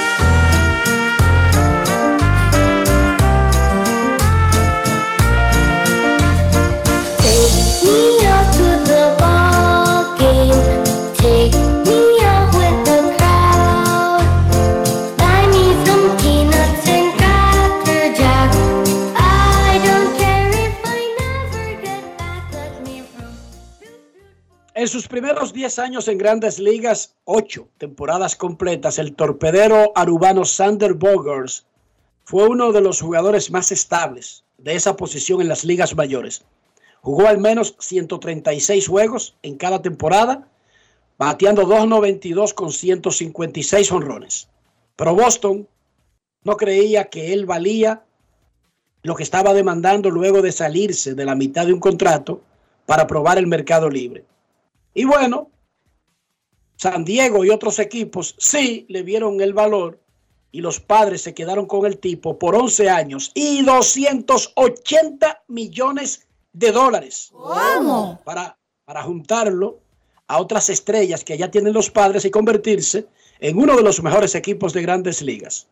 En sus primeros 10 años en grandes ligas, 8 temporadas completas, el torpedero arubano Sander Bogers fue uno de los jugadores más estables de esa posición en las ligas mayores. Jugó al menos 136 juegos en cada temporada, bateando 2.92 con 156 honrones. Pero Boston no creía que él valía lo que estaba demandando luego de salirse de la mitad de un contrato para probar el mercado libre. Y bueno, San Diego y otros equipos sí le vieron el valor y los padres se quedaron con el tipo por 11 años y 280 millones de dólares. ¿Cómo? Para, para juntarlo a otras estrellas que ya tienen los padres y convertirse en uno de los mejores equipos de grandes ligas.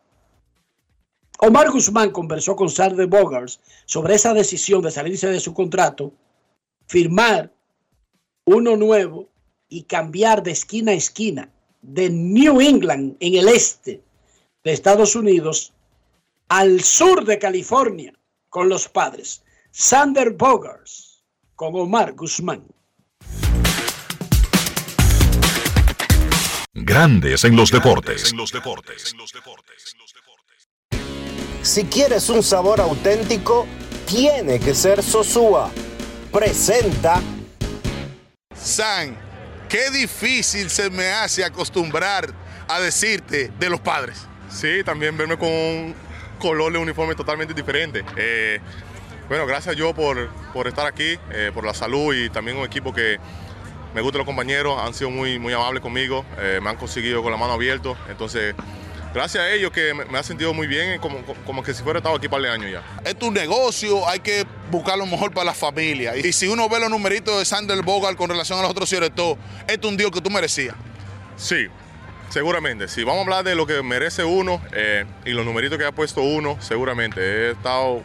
Omar Guzmán conversó con Sarde Bogars sobre esa decisión de salirse de su contrato, firmar uno nuevo y cambiar de esquina a esquina de New England, en el este de Estados Unidos, al sur de California, con los padres. Sander Bogars, con Omar Guzmán. Grandes en los deportes. Si quieres un sabor auténtico, tiene que ser Sosúa. Presenta. San, qué difícil se me hace acostumbrar a decirte de los padres. Sí, también verme con un color de uniforme totalmente diferente. Eh, bueno, gracias yo por, por estar aquí, eh, por la salud y también un equipo que me gusta los compañeros, han sido muy, muy amables conmigo, eh, me han conseguido con la mano abierta. Entonces, gracias a ellos que me, me ha sentido muy bien, como, como que si fuera estado aquí para el año ya. Es tu negocio, hay que buscar lo mejor para la familia. Y si uno ve los numeritos de Sander Bogart con relación a los otros todo, es un deal que tú merecías. Sí, seguramente. Si vamos a hablar de lo que merece uno eh, y los numeritos que ha puesto uno, seguramente. He estado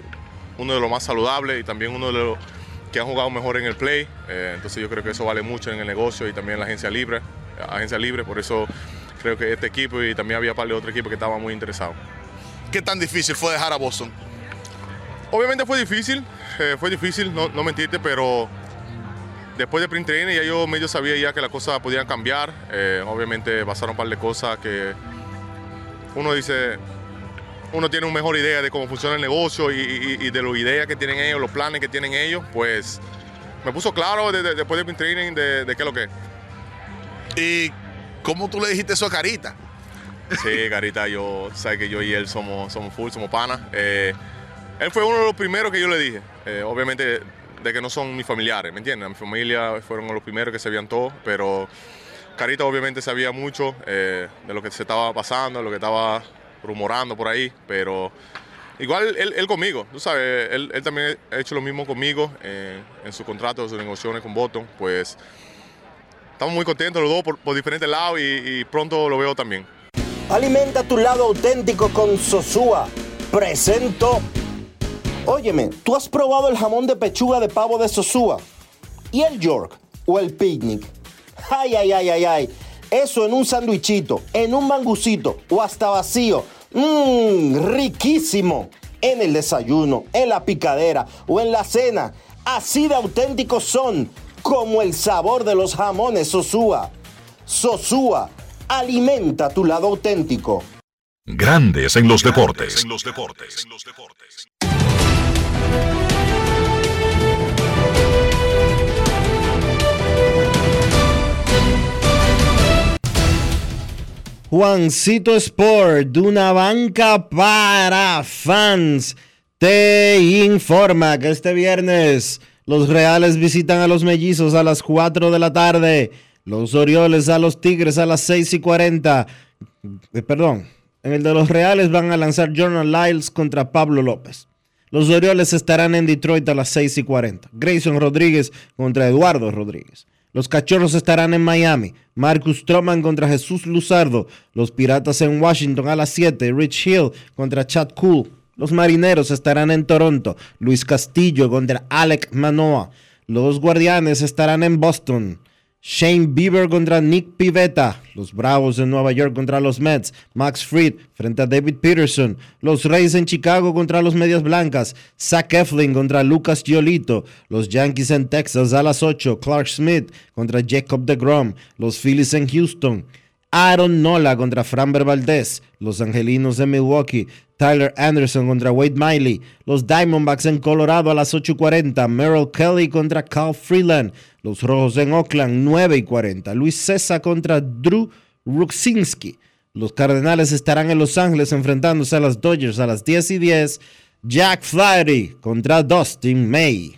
uno de los más saludables y también uno de los que han jugado mejor en el play. Eh, entonces yo creo que eso vale mucho en el negocio y también en la agencia libre. Agencia libre, por eso creo que este equipo y también había par de otro equipo que estaban muy interesados. ¿Qué tan difícil fue dejar a Boston? Obviamente fue difícil, eh, fue difícil, no, no mentirte, pero después de print training ya yo medio sabía ya que las cosas podían cambiar. Eh, obviamente pasaron un par de cosas que uno dice, uno tiene una mejor idea de cómo funciona el negocio y, y- y de las ideas que tienen ellos, los planes que tienen ellos, pues me puso claro de- de- después del print training de, de qué es lo que es. ¿Y cómo tú le dijiste eso a Carita? Sí, Carita, yo, sabes que yo y él somos, somos full, somos panas. Eh, él fue uno de los primeros que yo le dije. Eh, obviamente de que no son mis familiares, ¿me entiendes? Mi familia fueron los primeros que sabían todo, pero Carita obviamente sabía mucho eh, de lo que se estaba pasando, de lo que estaba rumorando por ahí, pero igual él, él conmigo, tú sabes, él, él también ha hecho lo mismo conmigo en su contrato, en sus negociaciones con Boston, pues estamos muy contentos los dos por, diferentes lados y, y pronto lo veo también. Alimenta tu lado auténtico con Sosúa. Presento. Óyeme, ¿tú has probado el jamón de pechuga de pavo de Sosúa? ¿Y el York? ¿O el picnic? Ay, ay, ay, ay, ay. Eso en un sandwichito, en un mangucito o hasta vacío. Mmm, riquísimo. En el desayuno, en la picadera o en la cena. Así de auténticos son, como el sabor de los jamones Sosúa. Sosúa, alimenta tu lado auténtico. Grandes en los deportes. Juancito Sport, de una banca para fans, te informa que este viernes los Reales visitan a los Mellizos a las 4 de la tarde, los Orioles a los Tigres a las 6 y 40. Eh, perdón, en el de los Reales van a lanzar Jordan Lyles contra Pablo López. Los Orioles estarán en Detroit a las 6 y 40. Grayson Rodríguez contra Eduardo Rodríguez. Los Cachorros estarán en Miami. Marcus Stroman contra Jesús Luzardo. Los Piratas en Washington a las 7. Rich Hill contra Chad Cool. Los Marineros estarán en Toronto. Luis Castillo contra Alec Manoa. Los Guardianes estarán en Boston. Shane Bieber contra Nick Pivetta. Los Bravos de Nueva York contra los Mets. Max Fried frente a David Peterson. Los Reyes en Chicago contra los Medias Blancas. Zach Eflin contra Lucas Giolito. Los Yankees en Texas a las 8. Clark Smith contra Jacob DeGrom. Los Phillies en Houston. Aaron Nola contra Framber Valdez. Los Angelinos de Milwaukee. Tyler Anderson contra Wade Miley. Los Diamondbacks en Colorado a las 8.40. Merrill Kelly contra Cal Freeland. Los Rojos en Oakland 9 y 40. Luis César contra Drew Ruxinski. Los Cardenales estarán en Los Ángeles enfrentándose a las Dodgers a las 10 y 10. Jack Flaherty contra Dustin May.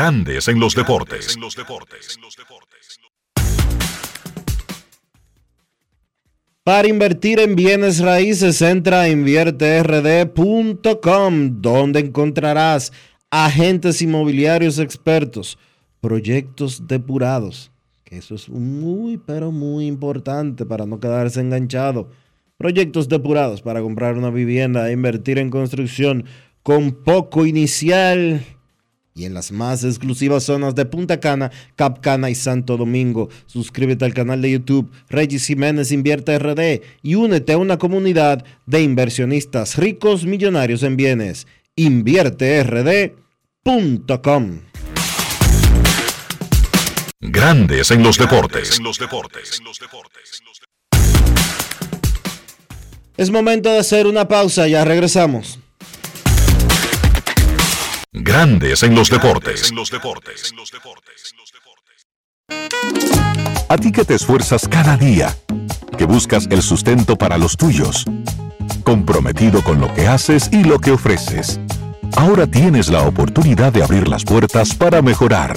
Grandes en los deportes. Para invertir en bienes raíces, entra a invierterd.com, donde encontrarás agentes inmobiliarios expertos, proyectos depurados, que eso es muy, pero muy importante para no quedarse enganchado. Proyectos depurados para comprar una vivienda e invertir en construcción con poco inicial y en las más exclusivas zonas de Punta Cana, Capcana y Santo Domingo. Suscríbete al canal de YouTube Regis Jiménez Invierte RD y únete a una comunidad de inversionistas ricos millonarios en bienes. InvierteRD.com Grandes en los deportes. Es momento de hacer una pausa, ya regresamos. Grandes en los deportes. A ti que te esfuerzas cada día, que buscas el sustento para los tuyos, comprometido con lo que haces y lo que ofreces. Ahora tienes la oportunidad de abrir las puertas para mejorar,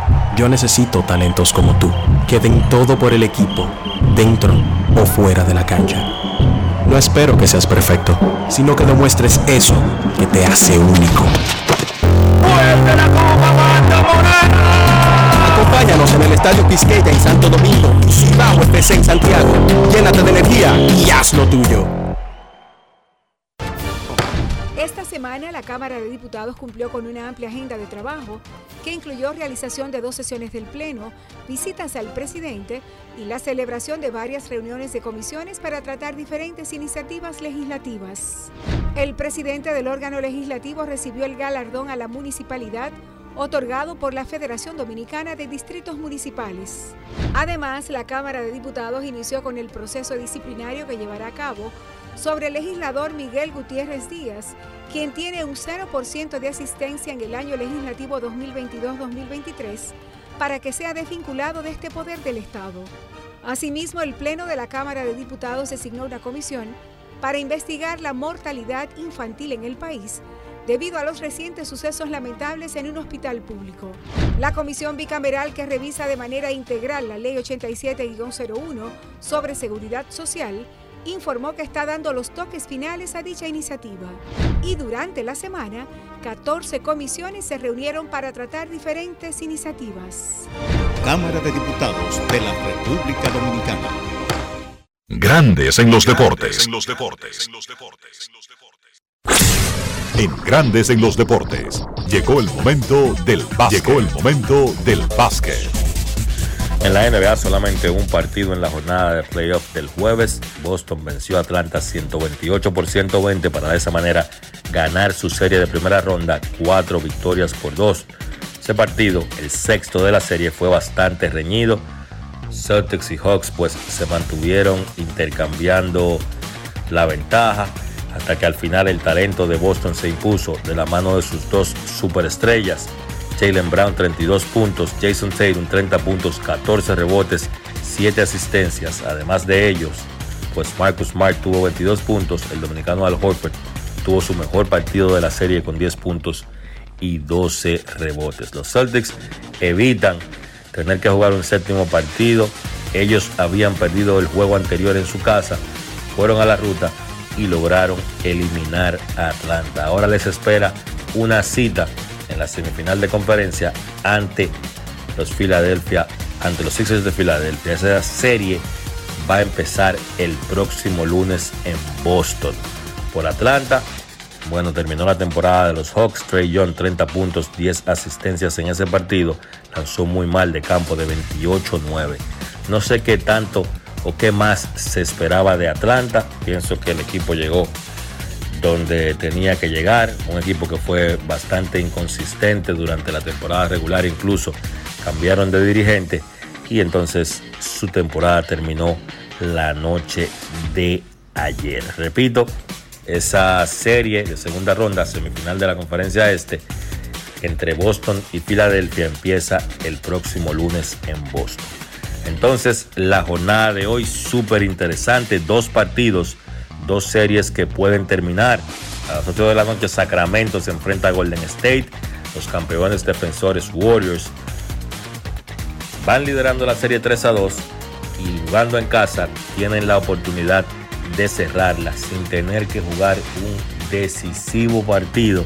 Yo necesito talentos como tú, que den todo por el equipo, dentro o fuera de la cancha. No espero que seas perfecto, sino que demuestres eso que te hace único. Acompáñanos en el Estadio Quisqueya en Santo Domingo Cibao FC en Santiago. Llénate de energía y haz lo tuyo. Esta semana la Cámara de Diputados cumplió con una amplia agenda de trabajo que incluyó realización de dos sesiones del Pleno, visitas al presidente y la celebración de varias reuniones de comisiones para tratar diferentes iniciativas legislativas. El presidente del órgano legislativo recibió el galardón a la municipalidad otorgado por la Federación Dominicana de Distritos Municipales. Además, la Cámara de Diputados inició con el proceso disciplinario que llevará a cabo sobre el legislador Miguel Gutiérrez Díaz, quien tiene un 0% de asistencia en el año legislativo 2022-2023, para que sea desvinculado de este poder del Estado. Asimismo, el Pleno de la Cámara de Diputados designó una comisión para investigar la mortalidad infantil en el país debido a los recientes sucesos lamentables en un hospital público. La comisión bicameral que revisa de manera integral la Ley 87-01 sobre seguridad social informó que está dando los toques finales a dicha iniciativa. Y durante la semana, 14 comisiones se reunieron para tratar diferentes iniciativas. Cámara de Diputados de la República Dominicana. Grandes en los deportes. En Grandes en los deportes. Llegó el momento del básquet. Llegó el momento del básquet. En la NBA solamente un partido en la jornada de playoff del jueves. Boston venció a Atlanta 128 por 120 para de esa manera ganar su serie de primera ronda, cuatro victorias por dos. Ese partido, el sexto de la serie, fue bastante reñido. Celtics y Hawks pues se mantuvieron intercambiando la ventaja hasta que al final el talento de Boston se impuso de la mano de sus dos superestrellas. Jalen Brown 32 puntos, Jason Tatum 30 puntos, 14 rebotes, 7 asistencias. Además de ellos, pues Marcus Smart tuvo 22 puntos, el dominicano Al Horford tuvo su mejor partido de la serie con 10 puntos y 12 rebotes. Los Celtics evitan tener que jugar un séptimo partido. Ellos habían perdido el juego anterior en su casa, fueron a la ruta y lograron eliminar a Atlanta. Ahora les espera una cita en la semifinal de conferencia ante los Philadelphia ante los Sixers de Filadelfia. Esa serie va a empezar el próximo lunes en Boston. Por Atlanta, bueno, terminó la temporada de los Hawks. Trey Young, 30 puntos, 10 asistencias en ese partido. Lanzó muy mal de campo de 28-9. No sé qué tanto o qué más se esperaba de Atlanta. Pienso que el equipo llegó donde tenía que llegar. Un equipo que fue bastante inconsistente durante la temporada regular. Incluso cambiaron de dirigente y entonces su temporada terminó la noche de ayer. Repito, esa serie de segunda ronda, semifinal de la conferencia este, entre Boston y Filadelfia empieza el próximo lunes en Boston. Entonces, la jornada de hoy súper interesante, dos partidos, dos series que pueden terminar. A las 8 de la noche Sacramento se enfrenta a Golden State, los campeones defensores Warriors van liderando la serie 3 a 2 y jugando en casa tienen la oportunidad de cerrarla sin tener que jugar un decisivo partido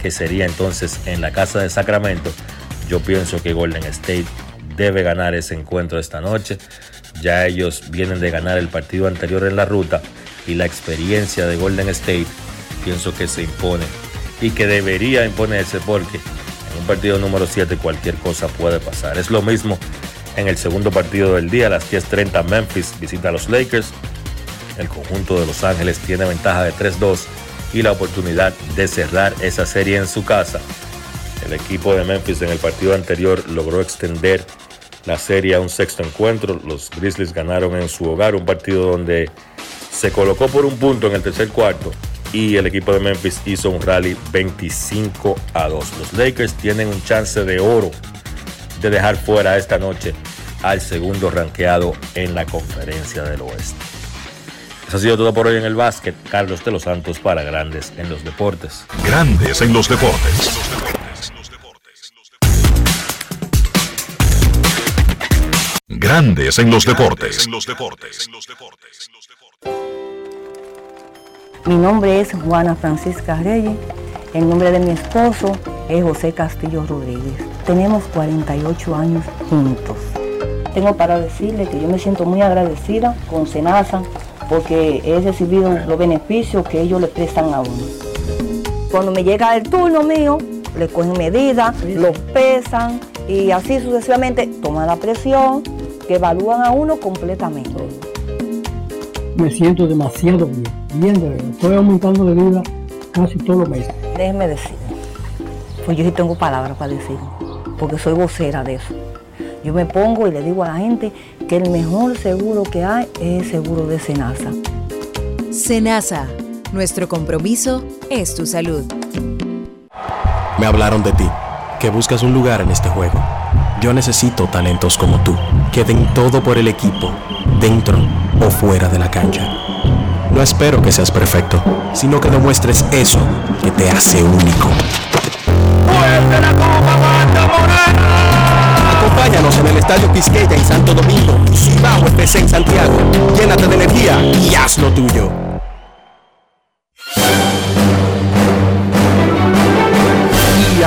que sería entonces en la casa de Sacramento. Yo pienso que Golden State debe ganar ese encuentro esta noche. Ya ellos vienen de ganar el partido anterior en la ruta y la experiencia de Golden State pienso que se impone y que debería imponerse porque en un partido número 7 cualquier cosa puede pasar. Es lo mismo en el segundo partido del día a las 10.30 Memphis visita a los Lakers. El conjunto de Los Ángeles tiene ventaja de 3-2 y la oportunidad de cerrar esa serie en su casa. El equipo de Memphis en el partido anterior logró extender la serie a un sexto encuentro. Los Grizzlies ganaron en su hogar un partido donde se colocó por un punto en el tercer cuarto y el equipo de Memphis hizo un rally 25 a 2. Los Lakers tienen un chance de oro de dejar fuera esta noche al segundo ranqueado en la conferencia del oeste. Eso ha sido todo por hoy en el básquet. Carlos de los Santos para Grandes en los Deportes. Grandes en los deportes. Grandes en los deportes. Mi nombre es Juana Francisca Reyes. El nombre de mi esposo es José Castillo Rodríguez. Tenemos 48 años juntos. Tengo para decirle que yo me siento muy agradecida con Senasa porque he recibido los beneficios que ellos le prestan a uno. Cuando me llega el turno mío, le cogen medidas, los pesan y así sucesivamente toman la presión, que evalúan a uno completamente. Me siento demasiado bien, bien de verdad. Estoy aumentando de vida casi todos los meses. Déjeme decir, pues yo sí tengo palabras para decir, porque soy vocera de eso. Yo me pongo y le digo a la gente que el mejor seguro que hay es el seguro de Senasa. Senasa, nuestro compromiso es tu salud. Me hablaron de ti, que buscas un lugar en este juego. Yo necesito talentos como tú, que den todo por el equipo, dentro o fuera de la cancha. No espero que seas perfecto, sino que demuestres eso que te hace único. Acompáñanos en el Estadio Quisqueya en Santo Domingo Cibao FC en Santiago. Llénate de energía y haz lo tuyo.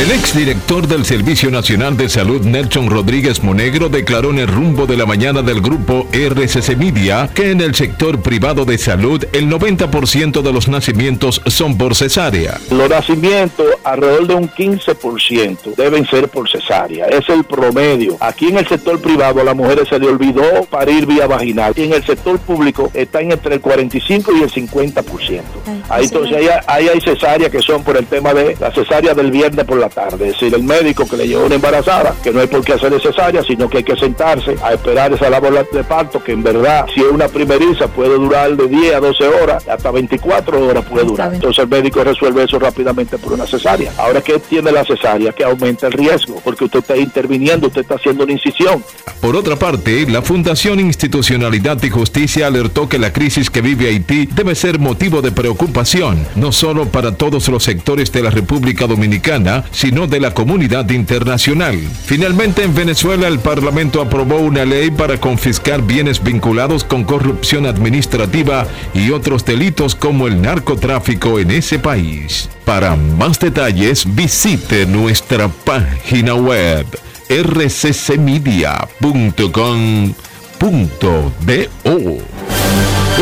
El exdirector del Servicio Nacional de Salud, Nelson Rodríguez Monegro, declaró en el rumbo de la mañana del grupo RCC Media que en el sector privado de salud el 90% de los nacimientos son por cesárea. Los nacimientos, alrededor de un 15% deben ser por cesárea. Es el promedio. Aquí en el sector privado a las mujeres se le olvidó parir vía vaginal. Y en el sector público están entre el 45 y el 50%. Ahí entonces ahí, ahí hay cesáreas que son por el tema de la cesárea del viernes por la tarde. Es decir, el médico que le llevó una embarazada, que no hay por qué hacer cesárea, sino que hay que sentarse a esperar esa labor de parto, que en verdad, si es una primeriza, puede durar de 10 a 12 horas, hasta 24 horas puede durar. Entonces el médico resuelve eso rápidamente por una cesárea. Ahora, ¿qué tiene la cesárea? Que aumenta el riesgo, porque usted está interviniendo, usted está haciendo una incisión. Por otra parte, la Fundación Institucionalidad y Justicia alertó que la crisis que vive Haití debe ser motivo de preocupación, no solo para todos los sectores de la República Dominicana, sino de la comunidad internacional. Finalmente, en Venezuela, el Parlamento aprobó una ley para confiscar bienes vinculados con corrupción administrativa y otros delitos como el narcotráfico en ese país. Para más detalles, visite nuestra página web rccmedia.com.do.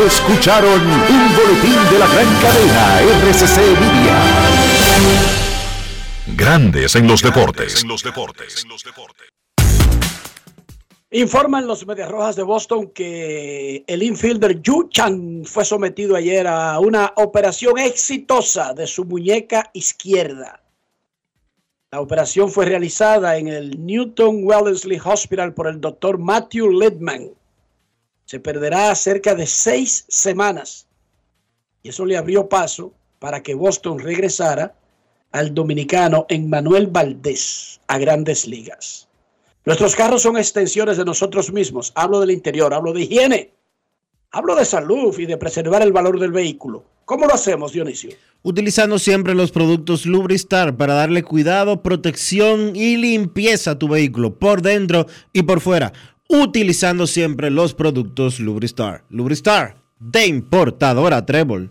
Escucharon un boletín de la gran cadena RCC Media. Grandes en los deportes. Informan los Medias Rojas de Boston que el infielder Yu Chan fue sometido ayer a una operación exitosa de su muñeca izquierda. La operación fue realizada en el Newton Wellesley Hospital por el doctor Matthew Lidman. Se perderá cerca de seis semanas y eso le abrió paso para que Boston regresara al dominicano Emmanuel Valdés a grandes ligas. Nuestros carros son extensiones de nosotros mismos. Hablo del interior, hablo de higiene, hablo de salud y de preservar el valor del vehículo. ¿Cómo lo hacemos, Dionisio? Utilizando siempre los productos Lubristar para darle cuidado, protección y limpieza a tu vehículo por dentro y por fuera. Utilizando siempre los productos Lubristar. Lubristar de importadora Trébol.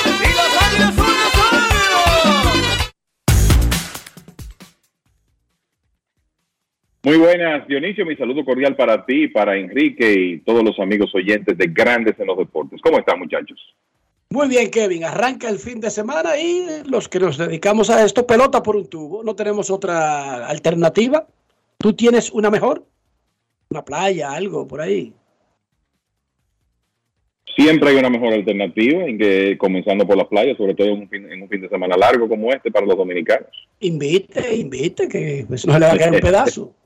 Muy buenas, Dionisio. Mi saludo cordial para ti, para Enrique y todos los amigos oyentes de Grandes en los Deportes. ¿Cómo están, muchachos? Muy bien, Kevin. Arranca el fin de semana y los que nos dedicamos a esto, pelota por un tubo. No tenemos otra alternativa. ¿Tú tienes una mejor? Una playa, algo por ahí. Siempre hay una mejor alternativa, en que, comenzando por la playa, sobre todo en un, fin, en un fin de semana largo como este para los dominicanos. Invite, invite, que pues, no le va a caer un pedazo.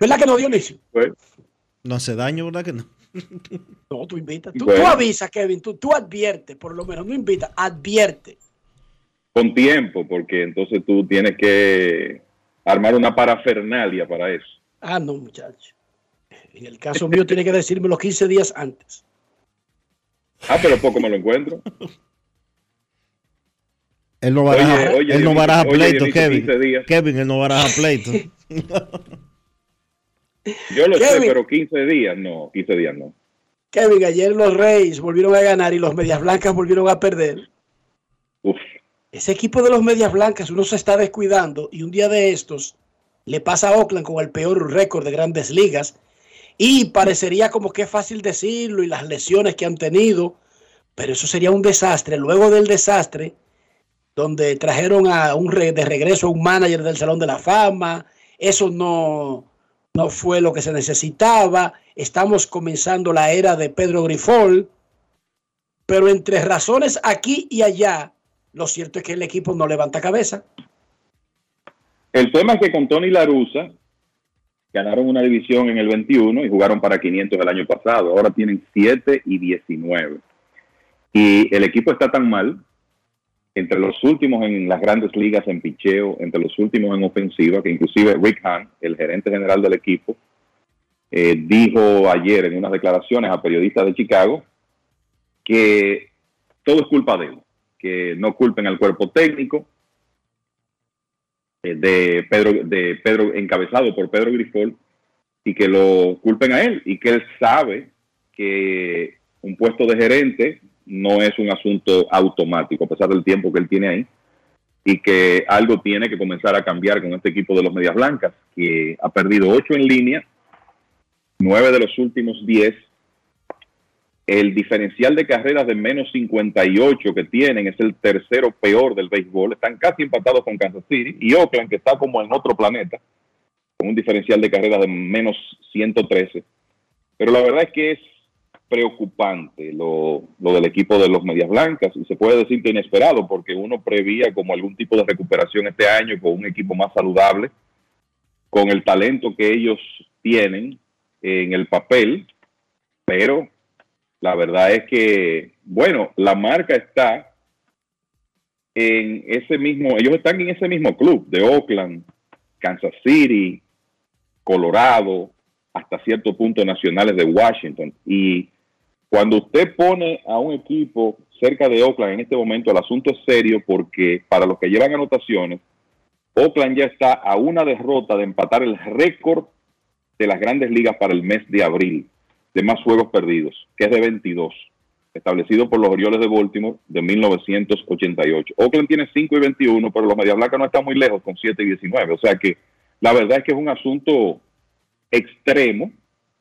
¿Verdad que no, Dionisio? Pues, No hace daño, ¿verdad que no? No, tú invitas. Tú, Bueno. tú avisas, Kevin. Tú, tú adviertes, por lo menos. No invitas, advierte. con tiempo, porque entonces tú tienes que armar una parafernalia para eso. Ah, no, muchacho. En el caso mío, tiene que decirme los 15 días antes. Ah, pero poco me lo encuentro. Él no baraja, Oye, oye, él no baraja oye, pleito, Kevin. 15 días. Kevin, él no baraja pleito. Yo lo sé, pero 15 días no, 15 días no. Kevin, ayer los Reyes volvieron a ganar y los Medias Blancas volvieron a perder. Uf. Ese equipo de los Medias Blancas, uno se está descuidando y un día de estos le pasa a Oakland con el peor récord de grandes ligas y parecería como que es fácil decirlo y las lesiones que han tenido, pero eso sería un desastre. Luego del desastre, donde trajeron a un re- de regreso a un manager del Salón de la Fama, eso no, no fue lo que se necesitaba. Estamos comenzando la era de Pedro Grifol, pero entre razones aquí y allá, lo cierto es que el equipo no levanta cabeza. El tema es que con Tony Larusa ganaron una división en el 21 y jugaron para 500 el año pasado. Ahora tienen 7 y 19. Y el equipo está tan mal, entre los últimos en las grandes ligas en picheo, entre los últimos en ofensiva, que inclusive Rick Hahn, el gerente general del equipo, eh, dijo ayer en unas declaraciones a periodistas de Chicago que todo es culpa de él, que no culpen al cuerpo técnico, eh, de Pedro, de Pedro, encabezado por Pedro Grifol, y que lo culpen a él, y que él sabe que un puesto de gerente no es un asunto automático, a pesar del tiempo que él tiene ahí, y que algo tiene que comenzar a cambiar con este equipo de los Medias Blancas, que ha perdido ocho en línea, nueve de los últimos diez. El diferencial de carreras de menos 58 que tienen es el tercero peor del béisbol. Están casi empatados con Kansas City y Oakland, que está como en otro planeta, con un diferencial de carreras de menos 113. Pero la verdad es que es preocupante lo, lo del equipo de los Medias Blancas y se puede decir que inesperado porque uno prevía como algún tipo de recuperación este año con un equipo más saludable, con el talento que ellos tienen en el papel, pero La verdad es que, bueno, la marca está en ese mismo, ellos están en ese mismo club de Oakland, Kansas City, Colorado, hasta cierto punto nacionales de Washington. Y cuando usted pone a un equipo cerca de Oakland en este momento, el asunto es serio porque para los que llevan anotaciones, Oakland ya está a una derrota de empatar el récord de las grandes ligas para el mes de abril de más juegos perdidos, que es de 22, establecido por los Orioles de Baltimore de 1988. Oakland tiene 5 y 21, pero los Media Blancas no están muy lejos con 7 y 19. O sea que la verdad es que es un asunto extremo,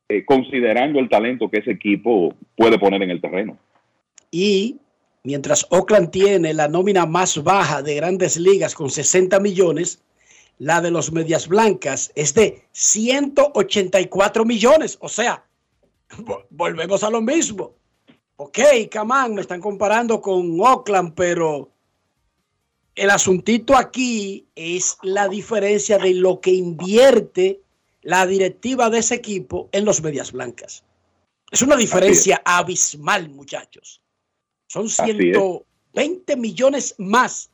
eh, considerando el talento que ese equipo puede poner en el terreno. Y mientras Oakland tiene la nómina más baja de grandes ligas con 60 millones, la de los Medias Blancas es de 184 millones. O sea, vo- volvemos a lo mismo. Ok, Camán, me están comparando con Oakland, pero el asuntito aquí es la diferencia de lo que invierte la directiva de ese equipo en los Medias Blancas. Es una diferencia abismal, muchachos. Son Así es. 120 millones más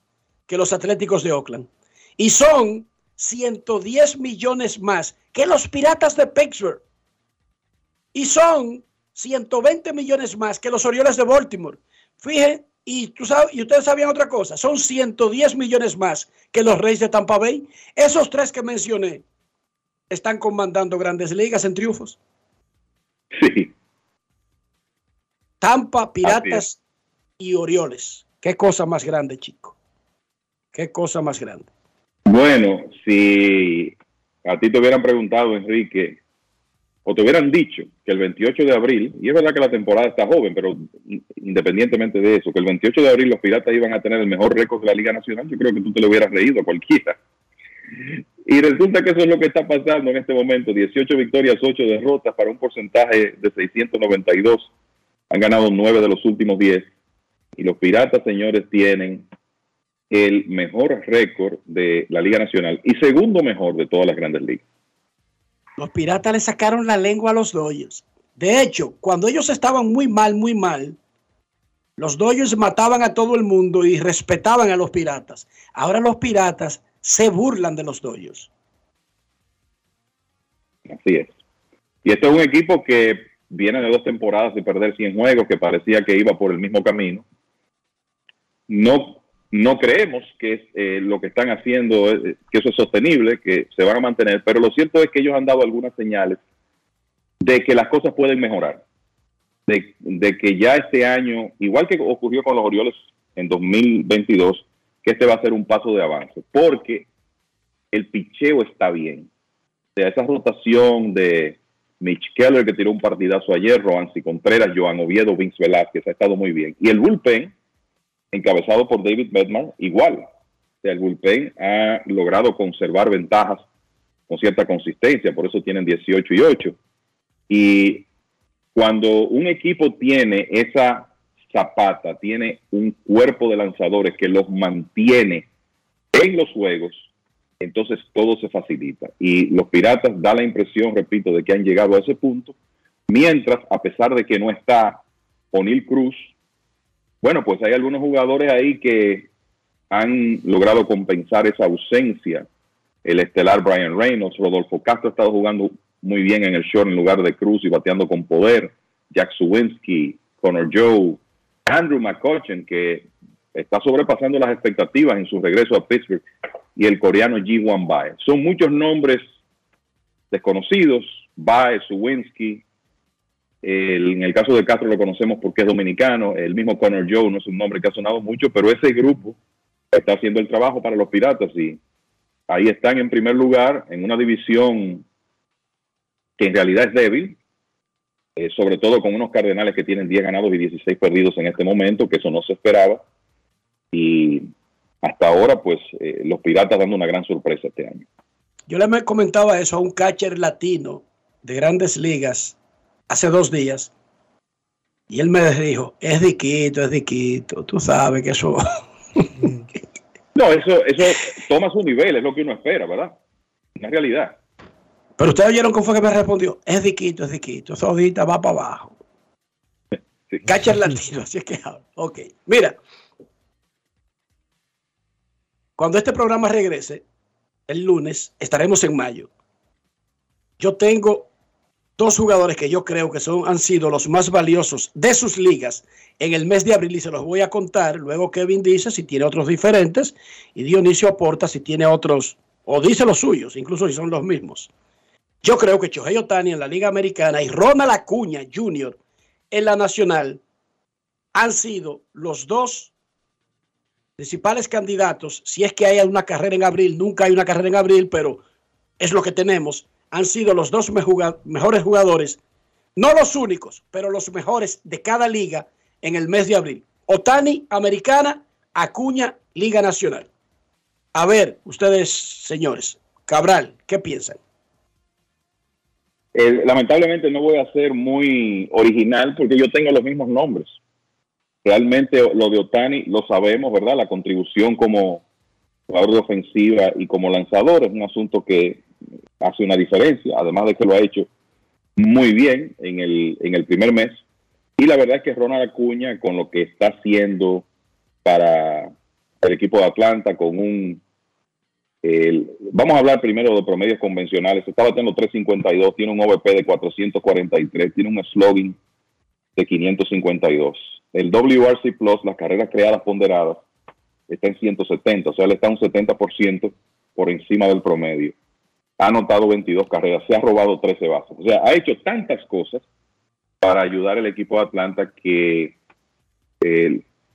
que los Atléticos de Oakland. Y son 110 millones más que los Piratas de Pittsburgh. Y son 120 millones más que los Orioles de Baltimore. Fíjense, y, tú sabes, y ustedes sabían otra cosa, son 110 millones más que los Reyes de Tampa Bay. Esos tres que mencioné están comandando grandes ligas en triunfos. Sí. Tampa, Piratas y Orioles. Qué cosa más grande, chico. Qué cosa más grande. Bueno, si a ti te hubieran preguntado, Enrique, o te hubieran dicho que el 28 de abril, y es verdad que la temporada está joven, pero independientemente de eso, que el 28 de abril los Piratas iban a tener el mejor récord de la Liga Nacional, yo creo que tú te lo hubieras reído a cualquiera. Y resulta que eso es lo que está pasando en este momento, 18 victorias, 8 derrotas para un porcentaje de 692. Han ganado 9 de los últimos 10. Y los Piratas, señores, tienen el mejor récord de la Liga Nacional y segundo mejor de todas las grandes ligas. Los Piratas le sacaron la lengua a los Dodgers. De hecho, cuando ellos estaban muy mal, muy mal, los Dodgers mataban a todo el mundo y respetaban a los Piratas. Ahora los Piratas se burlan de los Dodgers. Así es. Y este es un equipo que viene de dos temporadas de perder 100 juegos, que parecía que iba por el mismo camino. No, no creemos que eh, lo que están haciendo, eh, que eso es sostenible, que se van a mantener, pero lo cierto es que ellos han dado algunas señales de que las cosas pueden mejorar. De, de que ya este año, igual que ocurrió con los Orioles en 2022, que este va a ser un paso de avance, porque el picheo está bien. O sea, esa rotación de Mitch Keller, que tiró un partidazo ayer, Roansi Contreras, Joan Oviedo, Vince Velázquez, ha estado muy bien. Y el bullpen, encabezado por David Bedman, igual. O sea, el bullpen ha logrado conservar ventajas con cierta consistencia, por eso tienen 18 y 8. Y cuando un equipo tiene esa zapata, tiene un cuerpo de lanzadores que los mantiene en los juegos, entonces todo se facilita. Y los Piratas da la impresión, repito, de que han llegado a ese punto, mientras, a pesar de que no está O'Neill Cruz, bueno, pues hay algunos jugadores ahí que han logrado compensar esa ausencia. El estelar Brian Reynolds, Rodolfo Castro ha estado jugando muy bien en el short en lugar de Cruz y bateando con poder. Jack Suwinski, Connor Joe, Andrew McCutcheon, que está sobrepasando las expectativas en su regreso a Pittsburgh, y el coreano Ji Wan Bae. Son muchos nombres desconocidos, Bae, Suwinski, en el caso de Castro lo conocemos porque es dominicano, el mismo Connor Joe no es un nombre que ha sonado mucho, pero ese grupo está haciendo el trabajo para los Piratas y ahí están en primer lugar en una división que en realidad es débil, eh, sobre todo con unos Cardenales que tienen 10 ganados y 16 perdidos en este momento, que eso no se esperaba. Y hasta ahora, pues eh, los Piratas dando una gran sorpresa este año. Yo le me comentaba eso a un catcher latino de grandes ligas hace dos días. Y él me dijo, es diquito, es diquito, tú sabes que eso... No, eso, eso toma su nivel, es lo que uno espera, ¿verdad? Una realidad. Pero ustedes oyeron cómo fue que me respondió, es diquito, es diquito, eso ahorita va para abajo. Catcher latino, así es que habla. Ok, mira. Cuando este programa regrese, el lunes, estaremos en mayo. Yo tengo dos jugadores que yo creo que son, han sido los más valiosos de sus ligas en el mes de abril y se los voy a contar. Luego Kevin dice si tiene otros diferentes y Dionisio aporta si tiene otros o dice los suyos, incluso si son los mismos. Yo creo que Chohei Otani en la Liga Americana y Ronald Acuña Jr. en la Nacional han sido los dos principales candidatos. Si es que hay una carrera en abril, nunca hay una carrera en abril, pero es lo que tenemos. Han sido los dos mejores jugadores, no los únicos, pero los mejores de cada liga en el mes de abril. Otani, Americana, Acuña, Liga Nacional. A ver, ustedes, señores, Cabral, ¿qué piensan? Eh, lamentablemente no voy a ser muy original porque yo tengo los mismos nombres. Realmente lo de Otani lo sabemos, ¿verdad? La contribución como jugador de ofensiva y como lanzador es un asunto que hace una diferencia, además de que lo ha hecho muy bien en el, en el primer mes. Y la verdad es que Ronald Acuña, con lo que está haciendo para el equipo de Atlanta, con un el- vamos a hablar primero de promedios convencionales. Está batiendo 352, tiene un OVP de 443, tiene un slogan de 552. El WRC Plus, las carreras creadas ponderadas, está en 170, o sea, él está un 70% por encima del promedio. Ha anotado 22 carreras, se ha robado 13 bases. O sea, ha hecho tantas cosas para ayudar al equipo de Atlanta que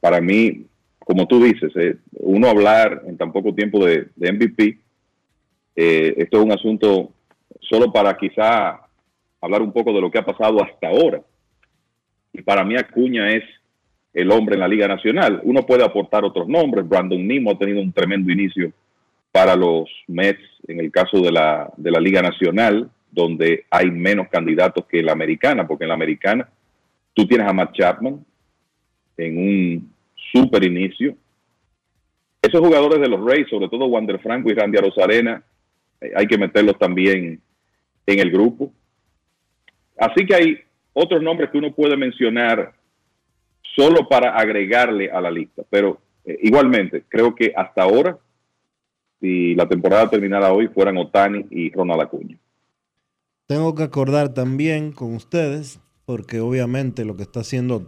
para mí, como tú dices, eh, uno hablar en tan poco tiempo de, MVP, eh, esto es un asunto solo para quizá hablar un poco de lo que ha pasado hasta ahora. Y para mí Acuña es el hombre en la Liga Nacional. Uno puede aportar otros nombres. Brandon Nimo ha tenido un tremendo inicio para los Mets en el caso de la, de la Liga Nacional, donde hay menos candidatos que la americana, porque en la americana tú tienes a Matt Chapman en un super inicio. Esos jugadores de los Rays, sobre todo Wander Franco y Randy Arozarena, eh, hay que meterlos también en el grupo. Así que hay otros nombres que uno puede mencionar solo para agregarle a la lista, pero eh, igualmente creo que hasta ahora, si la temporada terminara hoy, fueran Otani y Ronald Acuña. Tengo que acordar también con ustedes, porque obviamente lo que está haciendo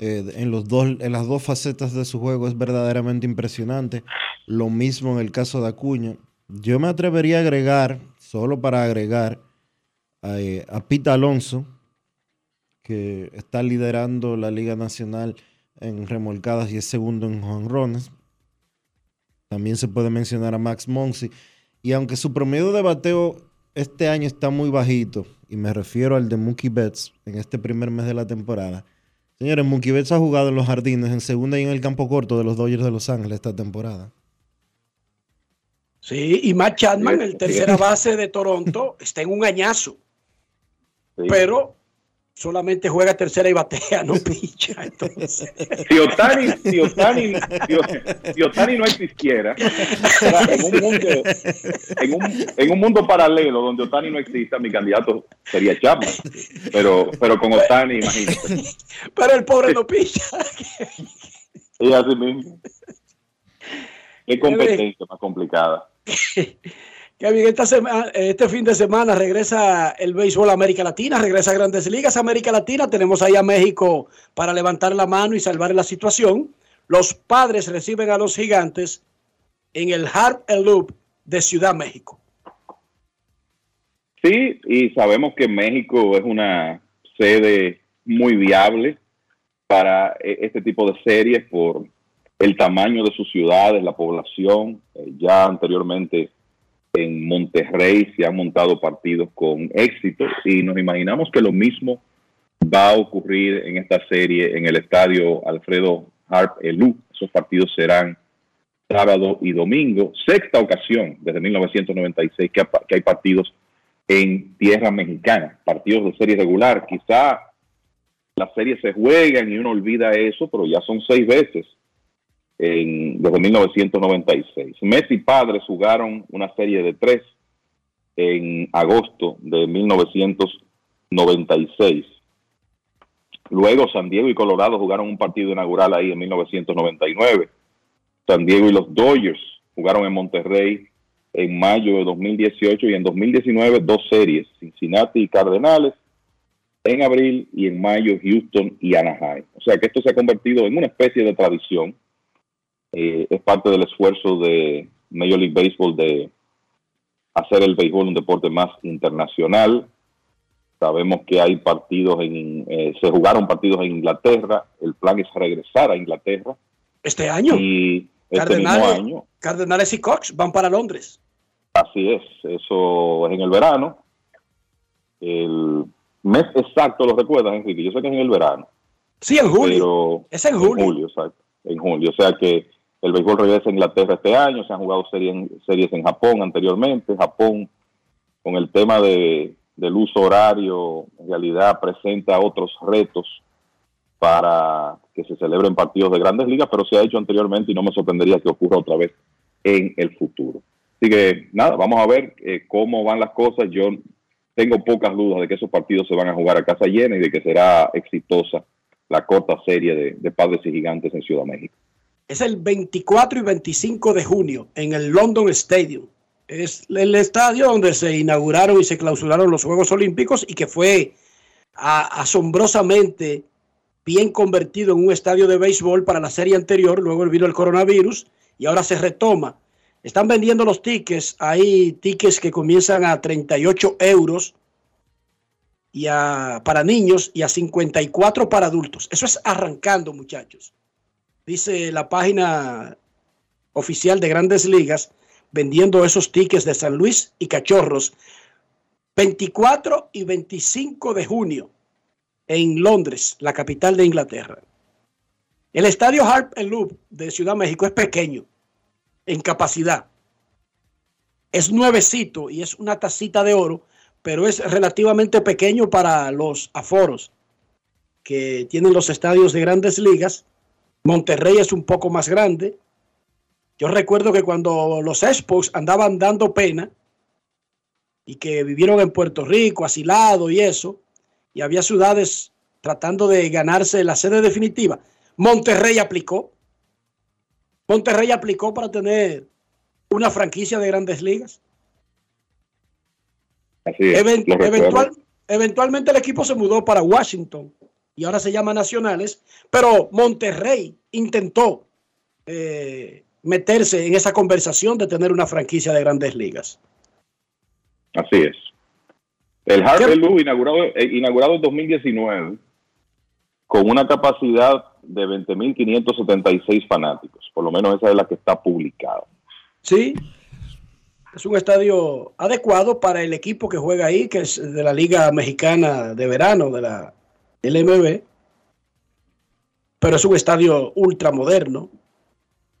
Tani en, los dos, en las dos facetas de su juego es verdaderamente impresionante. Lo mismo en el caso de Acuña. Yo me atrevería a agregar, solo para agregar, a, eh, a Pete Alonso, que está liderando la Liga Nacional en remolcadas y es segundo en jonrones. También se puede mencionar a Max Monsi. Y aunque su promedio de bateo este año está muy bajito, y me refiero al de Mookie Betts en este primer mes de la temporada. Señores, Mookie Betts ha jugado en los jardines, en segunda y en el campo corto de los Dodgers de Los Ángeles esta temporada. Sí, y Matt Chapman, el tercera base de Toronto, está en un añazo. Pero solamente juega tercera y batea, no picha. Entonces. Si Otani, si Otani, si, si Otani no existiera, en un, mundo, en, un, en un mundo paralelo donde Otani no exista, mi candidato sería Chapman. Pero, pero con Otani, imagínate. Pero el pobre no picha. Y así mismo. Qué competencia más complicada. Kevin, esta semana, este fin de semana regresa el béisbol a América Latina, regresa a Grandes Ligas a América Latina. Tenemos ahí a México para levantar la mano y salvar la situación. Los padres reciben a los gigantes en el Harp El Loop de Ciudad México. Sí, y sabemos que México es una sede muy viable para eh, este tipo de series por el tamaño de sus ciudades, la población. Eh, ya anteriormente en Monterrey se han montado partidos con éxito y nos imaginamos que lo mismo va a ocurrir en esta serie en el estadio Alfredo Harp Elú. Esos partidos serán sábado y domingo, sexta ocasión desde 1996 que, que hay partidos en tierra mexicana, partidos de serie regular. Quizá las series se juegan y uno olvida eso, pero ya son seis veces en, desde 1996. Messi y padres jugaron una serie de tres en agosto de 1996. Luego San Diego y Colorado jugaron un partido inaugural ahí en 1999. San Diego y los Dodgers jugaron en Monterrey en mayo de 2018 y en 2019 dos series, Cincinnati y Cardenales, en abril y en mayo Houston y Anaheim. O sea que esto se ha convertido en una especie de tradición. Eh, es parte del esfuerzo de Major League Baseball de hacer el béisbol un deporte más internacional. Sabemos que hay partidos en, eh, se jugaron partidos en Inglaterra. El plan es regresar a Inglaterra. Este año. Y este mismo Cardenales, año. Cardenales y Cox van para Londres. Así es, eso es en el verano. El mes exacto lo recuerdas, Enrique. Yo sé que es en el verano. Sí, en julio. Pero Es en julio. exacto. En julio. O sea que el béisbol regresa a Inglaterra este año. Se han jugado series en, series en Japón anteriormente. Japón, con el tema de, del uso horario, en realidad presenta otros retos para que se celebren partidos de grandes ligas, pero se ha hecho anteriormente y no me sorprendería que ocurra otra vez en el futuro. Así que nada, vamos a ver eh, cómo van las cosas. Yo tengo pocas dudas de que esos partidos se van a jugar a casa llena y de que será exitosa la corta serie de, de padres y gigantes en Ciudad México. Es el 24 y 25 de junio en el London Stadium. Es el estadio donde se inauguraron y se clausuraron los Juegos Olímpicos y que fue asombrosamente bien convertido en un estadio de béisbol para la serie anterior. Luego vino el coronavirus y ahora se retoma. Están vendiendo los tickets. Hay tickets que comienzan a 38 euros y a- para niños y a 54 para adultos. Eso es arrancando, muchachos dice la página oficial de Grandes Ligas, vendiendo esos tickets de San Luis y Cachorros, 24 y 25 de junio en Londres, la capital de Inglaterra. El estadio Harp Loop de Ciudad México es pequeño en capacidad. Es nuevecito y es una tacita de oro, pero es relativamente pequeño para los aforos que tienen los estadios de grandes ligas. Monterrey es un poco más grande. Yo recuerdo que cuando los Expos andaban dando pena y que vivieron en Puerto Rico, asilado y eso, y había ciudades tratando de ganarse la sede definitiva, Monterrey aplicó. Monterrey aplicó para tener una franquicia de grandes ligas. Así es, eventual- eventualmente el equipo se mudó para Washington y ahora se llama Nacionales, pero Monterrey intentó eh, meterse en esa conversación de tener una franquicia de grandes ligas. Así es. El Harper Lou inaugurado, eh, inaugurado en 2019 con una capacidad de 20.576 fanáticos. Por lo menos esa es la que está publicada. Sí, es un estadio adecuado para el equipo que juega ahí, que es de la Liga Mexicana de Verano, de la LMB. Pero es un estadio ultramoderno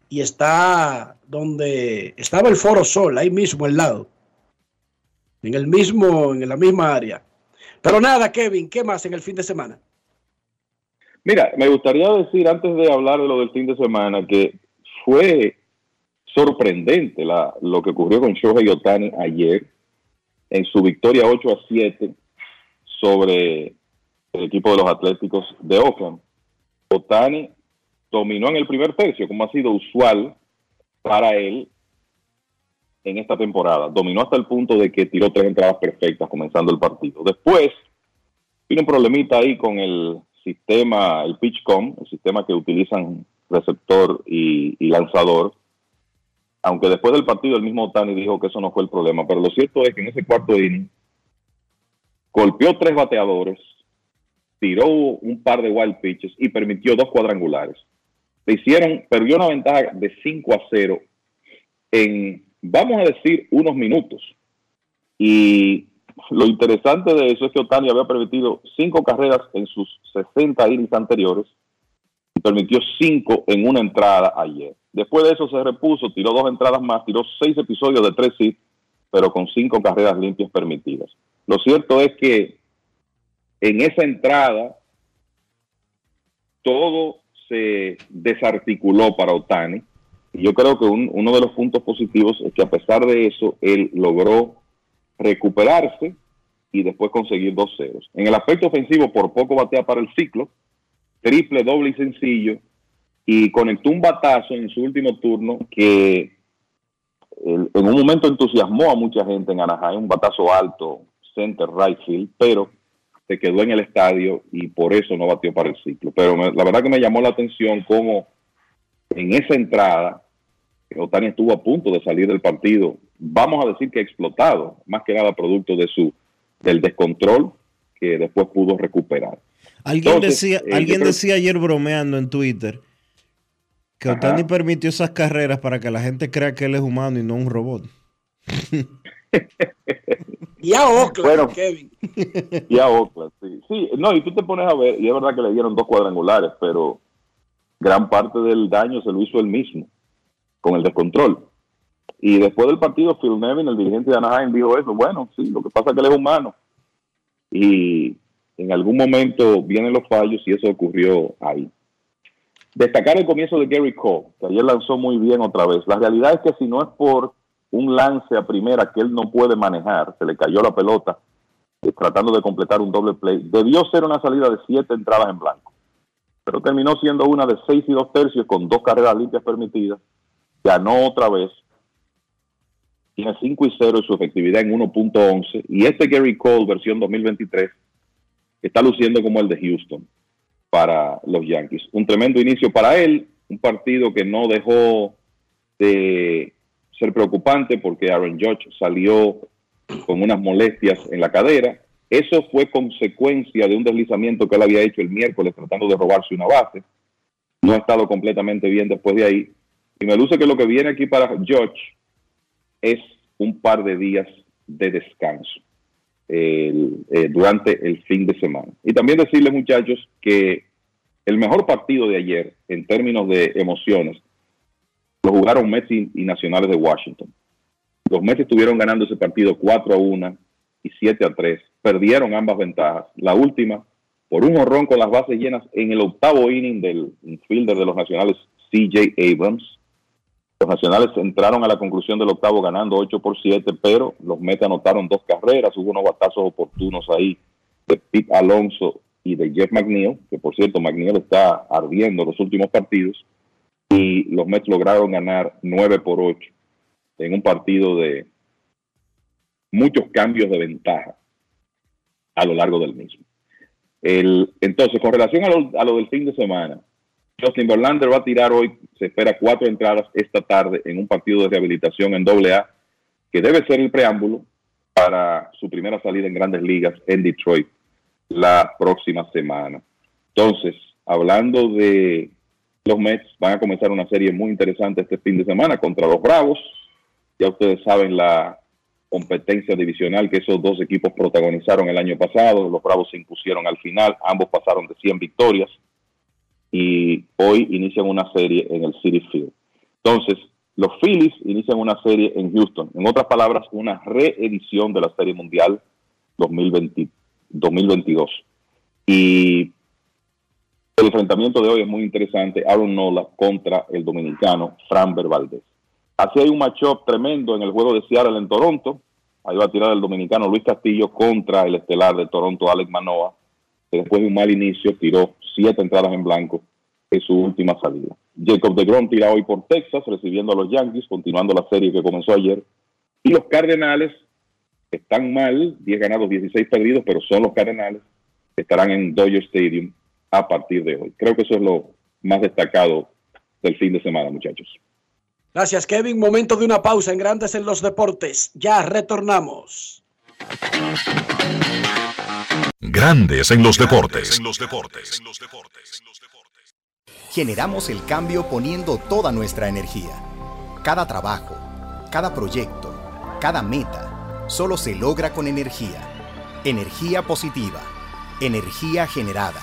y está donde estaba el Foro Sol, ahí mismo al lado. En el mismo, en la misma área. Pero nada, Kevin, ¿qué más en el fin de semana? Mira, me gustaría decir antes de hablar de lo del fin de semana que fue sorprendente lo que ocurrió con Shohei Otani ayer en su victoria 8 a 7 sobre el equipo de los Atléticos de Oakland. Otani dominó en el primer tercio, como ha sido usual para él en esta temporada. Dominó hasta el punto de que tiró tres entradas perfectas comenzando el partido. Después vino un problemita ahí con el sistema, el PitchCom, el sistema que utilizan receptor y lanzador. Aunque después del partido el mismo Otani dijo que eso no fue el problema, pero lo cierto es que en ese cuarto inning golpeó tres bateadores, tiró un par de wild pitches y permitió dos cuadrangulares. Le hicieron, perdió una ventaja de 5 a 0 en, vamos a decir, unos minutos. Y lo interesante de eso es que Otani había permitido cinco carreras en sus 60 innings anteriores y permitió cinco en una entrada ayer. Después de eso se repuso, tiró dos entradas más, tiró seis episodios de tres hits, pero con cinco carreras limpias permitidas. Lo cierto es que en esa entrada todo se desarticuló para Otani. Y yo creo que un- uno de los puntos positivos es que a pesar de eso, él logró recuperarse y después conseguir dos ceros. En el aspecto ofensivo, por poco batea para el ciclo, triple, doble y sencillo, y conectó un batazo en su último turno que en un momento entusiasmó a mucha gente en Anaheim, un batazo alto, center right field, pero se quedó en el estadio y por eso no batió para el ciclo. Pero me- la verdad que me llamó la atención cómo en esa entrada Otani estuvo a punto de salir del partido, vamos a decir que explotado, más que nada producto de su del descontrol que después pudo recuperar. Alguien, Entonces, decía, eh, alguien creo- decía ayer bromeando en Twitter que Ajá. Otani permitió esas carreras para que la gente crea que él es humano y no un robot. Y a Oakland, Bueno. Kevin. y a Oakland, sí. Sí, no, y tú te pones a ver, y es verdad que le dieron dos cuadrangulares, pero gran parte del daño se lo hizo él mismo, con el descontrol. Y después del partido, Phil Nevin, el dirigente de Anaheim, dijo eso. Bueno, sí, lo que pasa es que él es humano. Y en algún momento vienen los fallos y eso ocurrió ahí. Destacar el comienzo de Gary Cole, que ayer lanzó muy bien otra vez. La realidad es que si no es por un lance a primera que él no puede manejar, se le cayó la pelota eh, tratando de completar un doble play, debió ser una salida de siete entradas en blanco. Pero terminó siendo una de seis y dos tercios con dos carreras limpias permitidas. Ganó otra vez. Tiene 5 y 0 y su efectividad en 1.11. Y este Gary Cole, versión 2023, está luciendo como el de Houston para los Yankees. Un tremendo inicio para él, un partido que no dejó de ser preocupante porque Aaron Judge salió con unas molestias en la cadera. Eso fue consecuencia de un deslizamiento que él había hecho el miércoles tratando de robarse una base. No ha estado completamente bien después de ahí. Y me luce que lo que viene aquí para Judge es un par de días de descanso eh, durante el fin de semana. Y también decirles, muchachos, que el mejor partido de ayer, en términos de emociones, lo jugaron Mets y, Nacionales de Washington. Los Mets estuvieron ganando ese partido 4 a 1 y 7 a 3. Perdieron ambas ventajas. La última, por un horrón con las bases llenas en el octavo inning del infielder de los Nacionales, CJ Abrams. Los Nacionales entraron a la conclusión del octavo ganando 8 por 7, pero los Mets anotaron dos carreras. Hubo unos batazos oportunos ahí de Pete Alonso y de Jeff McNeil, que por cierto McNeil está ardiendo los últimos partidos. Y los Mets lograron ganar 9 por 8 en un partido de muchos cambios de ventaja a lo largo del mismo. El, entonces, con relación a lo, del fin de semana, Justin Verlander va a tirar hoy, se espera cuatro entradas esta tarde en un partido de rehabilitación en AA, que debe ser el preámbulo para su primera salida en grandes ligas en Detroit la próxima semana. Entonces, hablando de los Mets, van a comenzar una serie muy interesante este fin de semana contra los Bravos. Ya ustedes saben la competencia divisional que esos dos equipos protagonizaron el año pasado. Los Bravos se impusieron al final, ambos pasaron de 100 victorias y hoy inician una serie en el City Field. Entonces, los Phillies inician una serie en Houston. En otras palabras, una reedición de la Serie Mundial 2020 2022. Y el enfrentamiento de hoy es muy interesante. Aaron Nola contra el dominicano Fran Valdez. Así hay un matchup tremendo en el juego de Seattle en Toronto. Ahí va a tirar el dominicano Luis Castillo contra el estelar de Toronto, Alex Manoa, que después de un mal inicio tiró siete entradas en blanco en su última salida. Jacob de tira hoy por Texas, recibiendo a los Yankees, continuando la serie que comenzó ayer. Y los Cardenales están mal, 10 ganados, 16 perdidos, pero son los Cardenales, estarán en Dodger Stadium a partir de hoy. Creo que eso es lo más destacado del fin de semana, muchachos. Gracias, Kevin. Momento de una pausa en Grandes en los Deportes. Ya retornamos. Grandes en los deportes. Generamos el cambio poniendo toda nuestra energía. Cada trabajo, cada proyecto, cada meta, solo se logra con energía. Energía positiva, energía generada,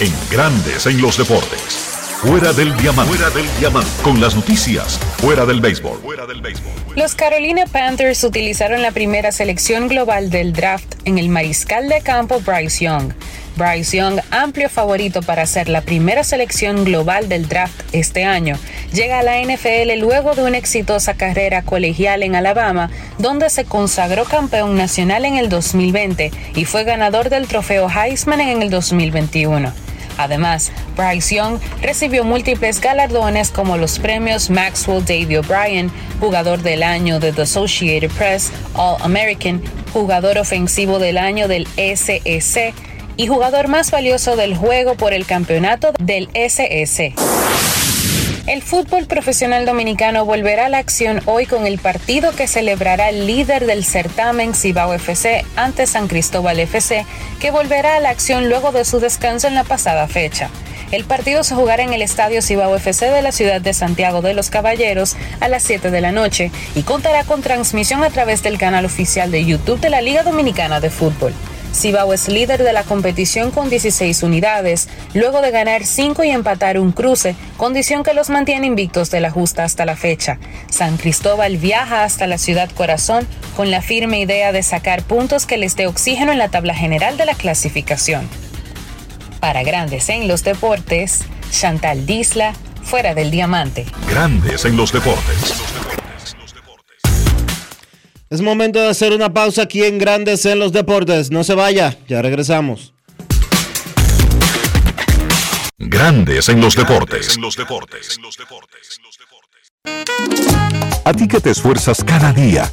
En Grandes en los Deportes. Fuera del diamante. Fuera del diamante. Con las noticias. Fuera del béisbol. Fuera del béisbol. Los Carolina Panthers utilizaron la primera selección global del draft en el mariscal de campo Bryce Young. Bryce Young, amplio favorito para ser la primera selección global del draft este año, llega a la NFL luego de una exitosa carrera colegial en Alabama, donde se consagró campeón nacional en el 2020 y fue ganador del trofeo Heisman en el 2021. Además, Bryce Young recibió múltiples galardones como los premios Maxwell Davy O'Brien, jugador del año de The Associated Press, All American, jugador ofensivo del año del SEC y jugador más valioso del juego por el campeonato del SS. El fútbol profesional dominicano volverá a la acción hoy con el partido que celebrará el líder del certamen Cibao FC ante San Cristóbal FC, que volverá a la acción luego de su descanso en la pasada fecha. El partido se jugará en el Estadio Cibao FC de la ciudad de Santiago de los Caballeros a las 7 de la noche y contará con transmisión a través del canal oficial de YouTube de la Liga Dominicana de Fútbol. Cibao es líder de la competición con 16 unidades, luego de ganar 5 y empatar un cruce, condición que los mantiene invictos de la justa hasta la fecha. San Cristóbal viaja hasta la ciudad corazón con la firme idea de sacar puntos que les dé oxígeno en la tabla general de la clasificación. Para Grandes en los Deportes, Chantal Disla, fuera del diamante. Grandes en los deportes. Es momento de hacer una pausa aquí en Grandes en los Deportes. No se vaya, ya regresamos. Grandes en los deportes. En los deportes. A ti que te esfuerzas cada día,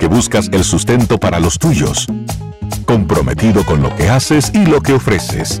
que buscas el sustento para los tuyos, comprometido con lo que haces y lo que ofreces.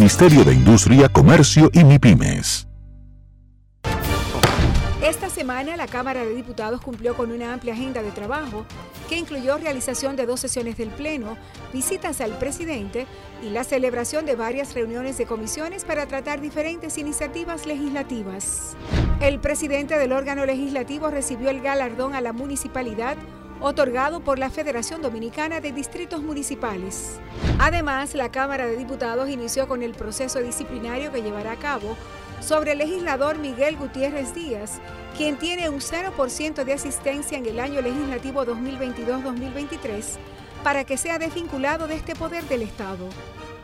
de Industria, Comercio y MIPIMES. Esta semana la Cámara de Diputados cumplió con una amplia agenda de trabajo que incluyó realización de dos sesiones del Pleno, visitas al presidente y la celebración de varias reuniones de comisiones para tratar diferentes iniciativas legislativas. El presidente del órgano legislativo recibió el galardón a la municipalidad otorgado por la Federación Dominicana de Distritos Municipales. Además, la Cámara de Diputados inició con el proceso disciplinario que llevará a cabo sobre el legislador Miguel Gutiérrez Díaz, quien tiene un 0% de asistencia en el año legislativo 2022-2023, para que sea desvinculado de este poder del Estado.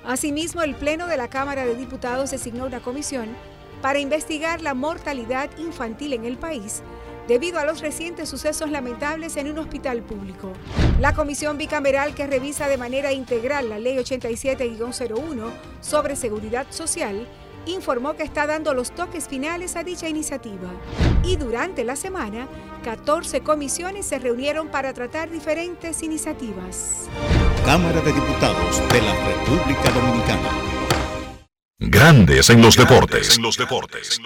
Asimismo, el Pleno de la Cámara de Diputados designó una comisión para investigar la mortalidad infantil en el país debido a los recientes sucesos lamentables en un hospital público. La comisión bicameral que revisa de manera integral la Ley 87-01 sobre seguridad social informó que está dando los toques finales a dicha iniciativa. Y durante la semana, 14 comisiones se reunieron para tratar diferentes iniciativas. Cámara de Diputados de la República Dominicana. Grandes en los deportes. En los deportes.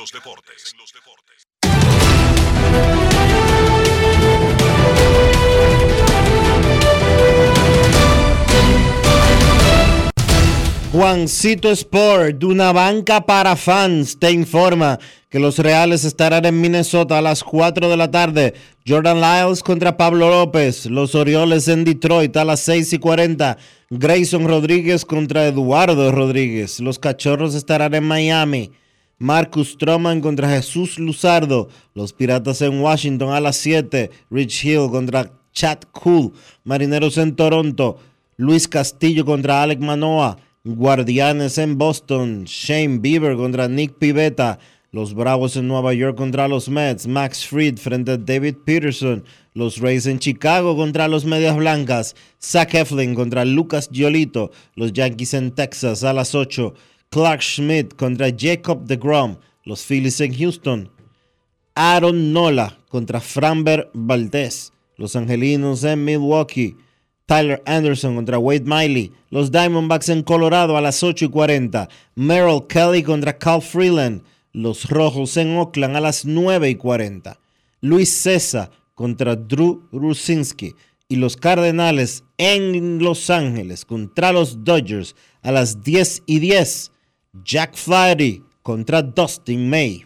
Juancito Sport, de una banca para fans, te informa que los Reales estarán en Minnesota a las 4 de la tarde. Jordan Lyles contra Pablo López. Los Orioles en Detroit a las 6 y 40. Grayson Rodríguez contra Eduardo Rodríguez. Los Cachorros estarán en Miami. Marcus Stroman contra Jesús Luzardo. Los Piratas en Washington a las 7. Rich Hill contra Chad Cool. Marineros en Toronto. Luis Castillo contra Alec Manoa, Guardianes en Boston, Shane Bieber contra Nick Pivetta, los Bravos en Nueva York contra los Mets, Max Fried frente a David Peterson, los Rays en Chicago contra los Medias Blancas, Zach Eflin contra Lucas Giolito, los Yankees en Texas a las 8, Clark Schmidt contra Jacob DeGrom, los Phillies en Houston, Aaron Nola contra Framber Valdez, los Angelinos en Milwaukee, Tyler Anderson contra Wade Miley, los Diamondbacks en Colorado a las 8 y 40, Merrill Kelly contra Cal Freeland, los Rojos en Oakland a las 9 y 40, Luis César contra Drew Rusinski. Y los Cardenales en Los Ángeles contra los Dodgers a las 10 y 10, Jack Flaherty contra Dustin May.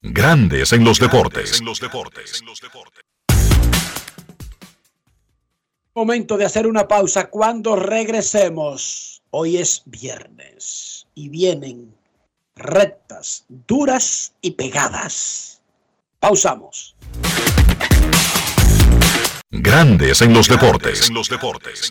Grandes en los deportes. Momento de hacer una pausa cuando regresemos. Hoy es viernes y vienen rectas, duras y pegadas. Pausamos. Grandes en los deportes. En los deportes.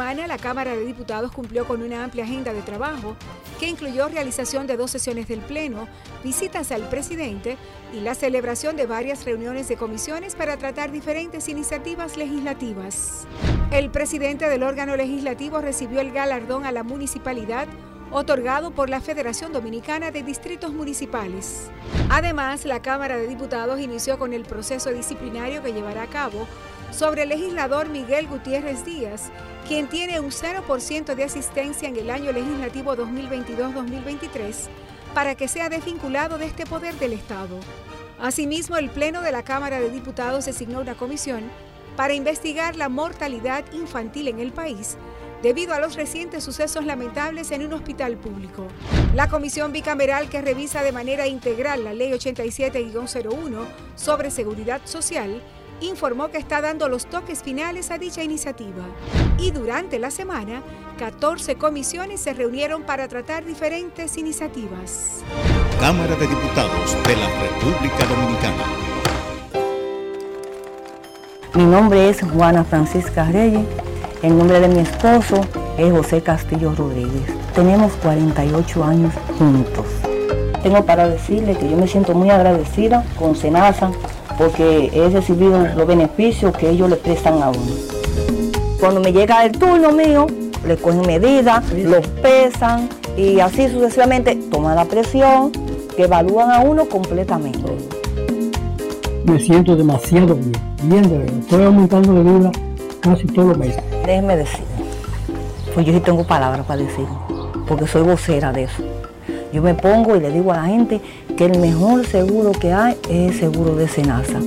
La Cámara de Diputados cumplió con una amplia agenda de trabajo que incluyó realización de dos sesiones del Pleno, visitas al presidente y la celebración de varias reuniones de comisiones para tratar diferentes iniciativas legislativas. El presidente del órgano legislativo recibió el galardón a la municipalidad otorgado por la Federación Dominicana de Distritos Municipales. Además, la Cámara de Diputados inició con el proceso disciplinario que llevará a cabo sobre el legislador Miguel Gutiérrez Díaz, quien tiene un 0% de asistencia en el año legislativo 2022-2023 para que sea desvinculado de este poder del Estado. Asimismo, el Pleno de la Cámara de Diputados designó una comisión para investigar la mortalidad infantil en el país debido a los recientes sucesos lamentables en un hospital público. La comisión bicameral que revisa de manera integral la Ley 87-01 sobre seguridad social informó que está dando los toques finales a dicha iniciativa. Y durante la semana, 14 comisiones se reunieron para tratar diferentes iniciativas. Cámara de Diputados de la República Dominicana. Mi nombre es Juana Francisca Reyes. El nombre de mi esposo es José Castillo Rodríguez. Tenemos 48 años juntos. Tengo para decirle que yo me siento muy agradecida con Senasa porque he recibido los beneficios que ellos le prestan a uno. Cuando me llega el turno mío, le cogen medidas, los pesan y así sucesivamente toman la presión, que evalúan a uno completamente. me siento demasiado bien, bien de verdad. Estoy aumentando de vida casi todos los meses. Déjeme decir, pues yo sí tengo palabras para decir, porque soy vocera de eso. Yo me pongo y le digo a la gente que el mejor seguro que hay es el seguro de Senasa.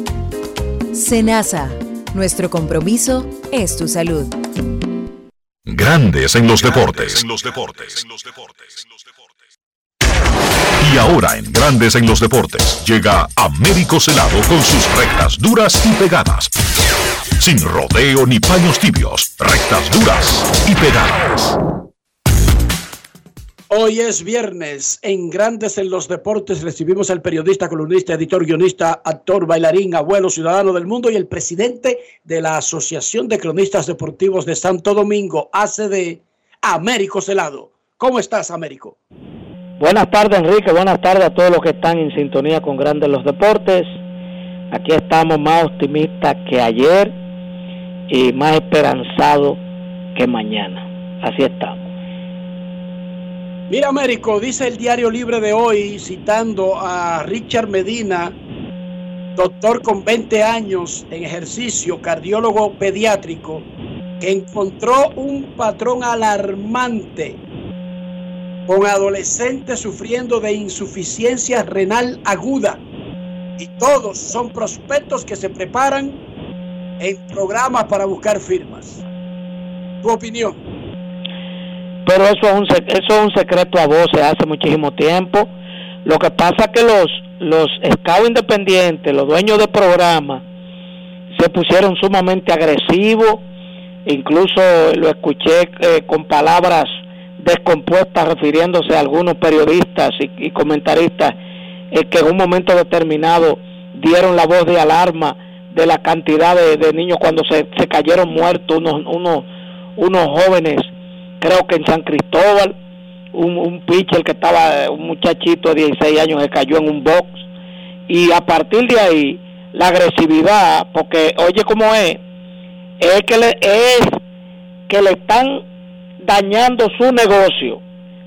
Senasa, nuestro compromiso es tu salud. Grandes en los deportes. Y ahora en Grandes en los deportes llega Américo Celado con sus rectas duras y pegadas. Sin rodeo ni paños tibios, rectas duras y pegadas. Hoy es viernes. En Grandes en los Deportes recibimos al periodista, columnista, editor, guionista, actor, bailarín, abuelo, ciudadano del mundo y el presidente de la Asociación de Cronistas Deportivos de Santo Domingo, ACD, Américo Celado. ¿Cómo estás, Américo? Buenas tardes, Enrique. Buenas tardes a todos los que están en sintonía con Grandes los Deportes. Aquí estamos más optimistas que ayer y más esperanzados que mañana. Así estamos. Mira, Américo, dice el diario libre de hoy, citando a Richard Medina, doctor con 20 años en ejercicio, cardiólogo pediátrico, que encontró un patrón alarmante con adolescentes sufriendo de insuficiencia renal aguda. Y todos son prospectos que se preparan en programas para buscar firmas. Tu opinión. Pero eso es un, eso es un secreto a voces hace muchísimo tiempo. Lo que pasa que los, los scouts independientes, los dueños de programas, se pusieron sumamente agresivos. Incluso lo escuché eh, con palabras descompuestas refiriéndose a algunos periodistas y, y comentaristas eh, que en un momento determinado dieron la voz de alarma de la cantidad de, de niños cuando se, se, cayeron muertos unos, unos, unos jóvenes, creo que en San Cristóbal, un, un pitcher que estaba, un muchachito de 16 años que cayó en un box y a partir de ahí la agresividad, porque oye cómo es, es que le, es que le están dañando su negocio.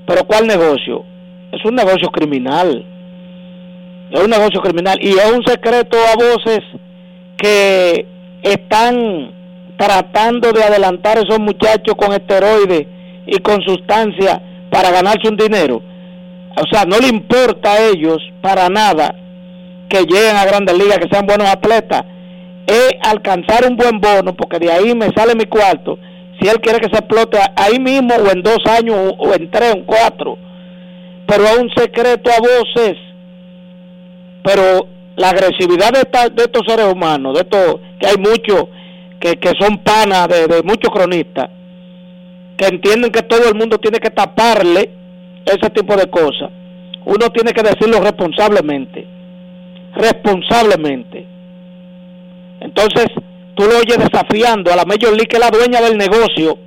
Pero ¿cuál negocio? Es un negocio criminal. Es un negocio criminal y es un secreto a voces que están tratando de adelantar a esos muchachos con esteroides y con sustancias para ganarse un dinero. O sea, no le importa a ellos para nada que lleguen a grandes ligas, que sean buenos atletas. Es alcanzar un buen bono, porque de ahí me sale mi cuarto si él quiere que se explote ahí mismo o en dos años o en tres o en cuatro. Pero es un secreto a voces. Pero la agresividad de, esta, de estos seres humanos, de estos que hay muchos que, que son panas de muchos cronistas, que entienden que todo el mundo tiene que taparle ese tipo de cosas. Uno tiene que decirlo responsablemente. Responsablemente. Entonces, tú lo oyes desafiando a la Major League, que es la dueña del negocio,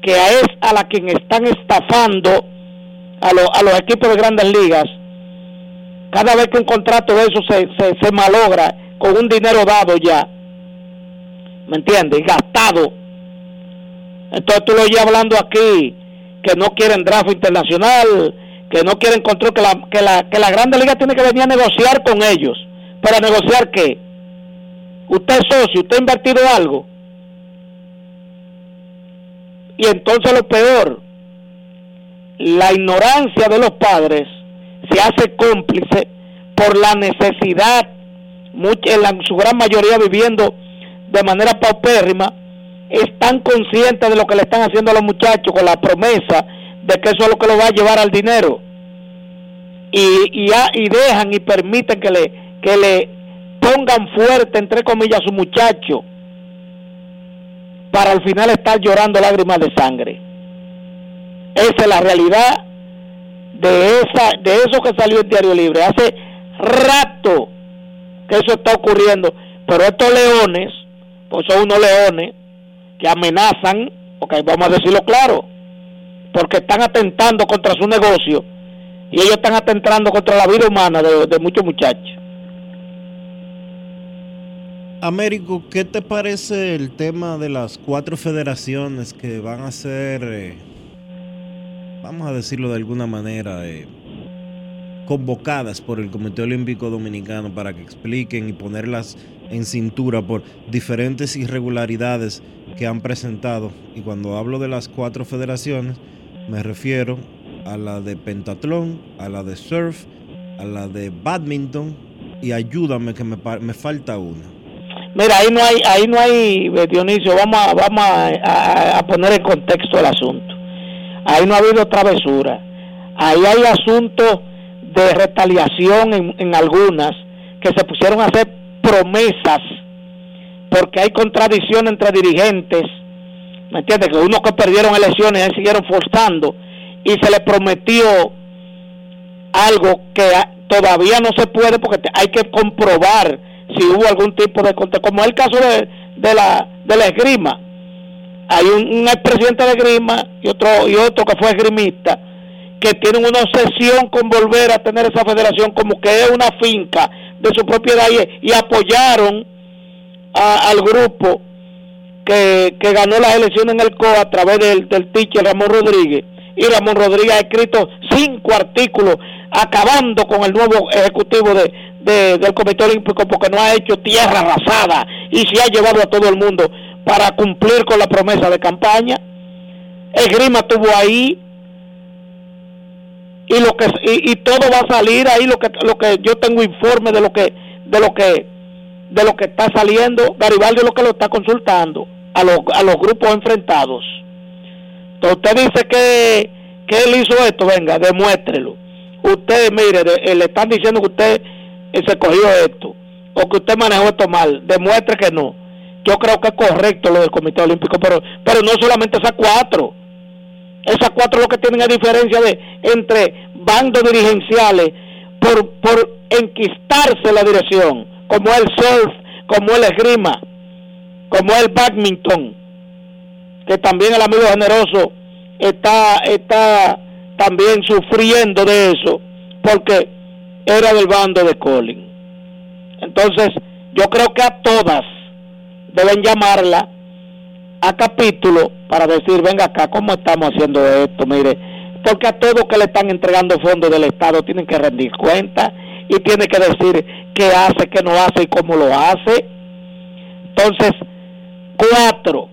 que es a la quien están estafando a, lo, a los equipos de grandes ligas. Cada vez que un contrato de eso se, se, se malogra con un dinero dado ya, ¿me entiendes? Gastado. Entonces tú lo oyes hablando aquí, que no quieren draft internacional, que no quieren control, que la, que la, que la Grande Liga tiene que venir a negociar con ellos. ¿Para negociar qué? usted es socio, usted ha invertido algo. Y entonces lo peor, la ignorancia de los padres se hace cómplice por la necesidad, en su gran mayoría viviendo de manera paupérrima, están conscientes de lo que le están haciendo a los muchachos con la promesa de que eso es lo que lo va a llevar al dinero. Y, y, dejan y permiten que le, que le pongan fuerte, entre comillas, a su muchacho para al final estar llorando lágrimas de sangre. Esa es la realidad de esa de eso que salió en Diario Libre. Hace rato que eso está ocurriendo, pero estos leones, pues son unos leones que amenazan, ok, vamos a decirlo claro, porque están atentando contra su negocio y ellos están atentando contra la vida humana de, de muchos muchachos. Américo, ¿qué te parece el tema de las cuatro federaciones que van a ser, eh, vamos a decirlo de alguna manera, eh, convocadas por el Comité Olímpico Dominicano para que expliquen y ponerlas en cintura por diferentes irregularidades que han presentado. Y cuando hablo de las cuatro federaciones, me refiero a la de pentatlón, a la de surf, a la de badminton y ayúdame que me, me falta una. Mira, ahí no hay, ahí no hay, eh, Dionisio, vamos a, vamos a poner en contexto el asunto. Ahí no ha habido travesura. Ahí hay asuntos de retaliación en, en algunas que se pusieron a hacer promesas porque hay contradicción entre dirigentes, ¿me entiendes? Que unos que perdieron elecciones ahí siguieron forzando y se le prometió algo que todavía no se puede porque hay que comprobar si hubo algún tipo de contra como es el caso de, de la de la esgrima hay un, un expresidente de esgrima y otro y otro que fue esgrimista que tienen una obsesión con volver a tener esa federación como que es una finca de su propiedad y, y apoyaron a- al grupo que, que ganó las elecciones en el COA a través del, del teacher Ramón Rodríguez. Y Ramón Rodríguez ha escrito cinco artículos acabando con el nuevo ejecutivo de, de- del Comité Olímpico porque no ha hecho tierra arrasada y se ha llevado a todo el mundo para cumplir con la promesa de campaña. Esgrima estuvo ahí y lo que y, y todo va a salir ahí lo que lo que yo tengo informe de lo que de lo que de lo que está saliendo Garibaldi es lo que lo está consultando a los a los grupos enfrentados. Entonces usted dice que que él hizo esto venga demuéstrelo. Usted mire de- eh, le están diciendo que usted eh, se cogió esto o que usted manejó esto mal demuestre que no. Yo creo que es correcto lo del Comité Olímpico pero pero no solamente esas cuatro. Esas cuatro lo que tienen es diferencia de entre bandos dirigenciales por, por enquistarse la dirección, como el surf, como el esgrima, como el badminton, que también el amigo generoso está, está también sufriendo de eso, porque era del bando de Colin. Entonces, yo creo que a todas deben llamarla a capítulo para decir, venga acá, ¿cómo estamos haciendo esto? Mire, porque a todos que le están entregando fondos del Estado tienen que rendir cuenta y tiene que decir qué hace, qué no hace y cómo lo hace. Entonces, cuatro,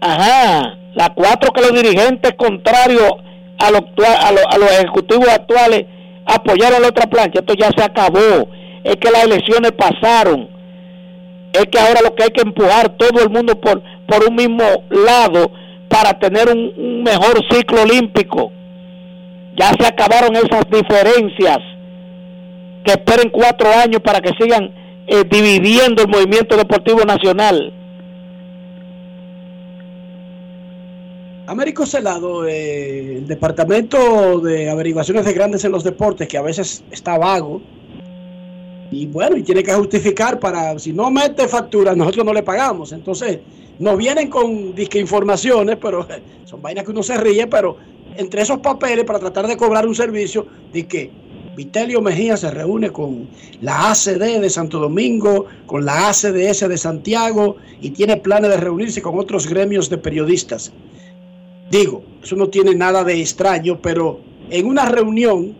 ajá, las cuatro que los dirigentes contrarios a, lo a, lo- a los ejecutivos actuales apoyaron la otra plancha, esto ya se acabó, es que las elecciones pasaron, es que ahora lo que hay que empujar todo el mundo por, por un mismo lado para tener un mejor ciclo olímpico. Ya se acabaron esas diferencias que esperen cuatro años para que sigan eh, dividiendo el movimiento deportivo nacional. Américo Celado, eh, el Departamento de Averiguaciones de Grandes en los Deportes, que a veces está vago, y bueno, y tiene que justificar para, si no mete factura, nosotros no le pagamos. Entonces, nos vienen con disque pero son vainas que uno se ríe, pero entre esos papeles para tratar de cobrar un servicio, de que Vitelio Mejía se reúne con la ACD de Santo Domingo, con la ACDS de Santiago y tiene planes de reunirse con otros gremios de periodistas. Digo, eso no tiene nada de extraño, pero en una reunión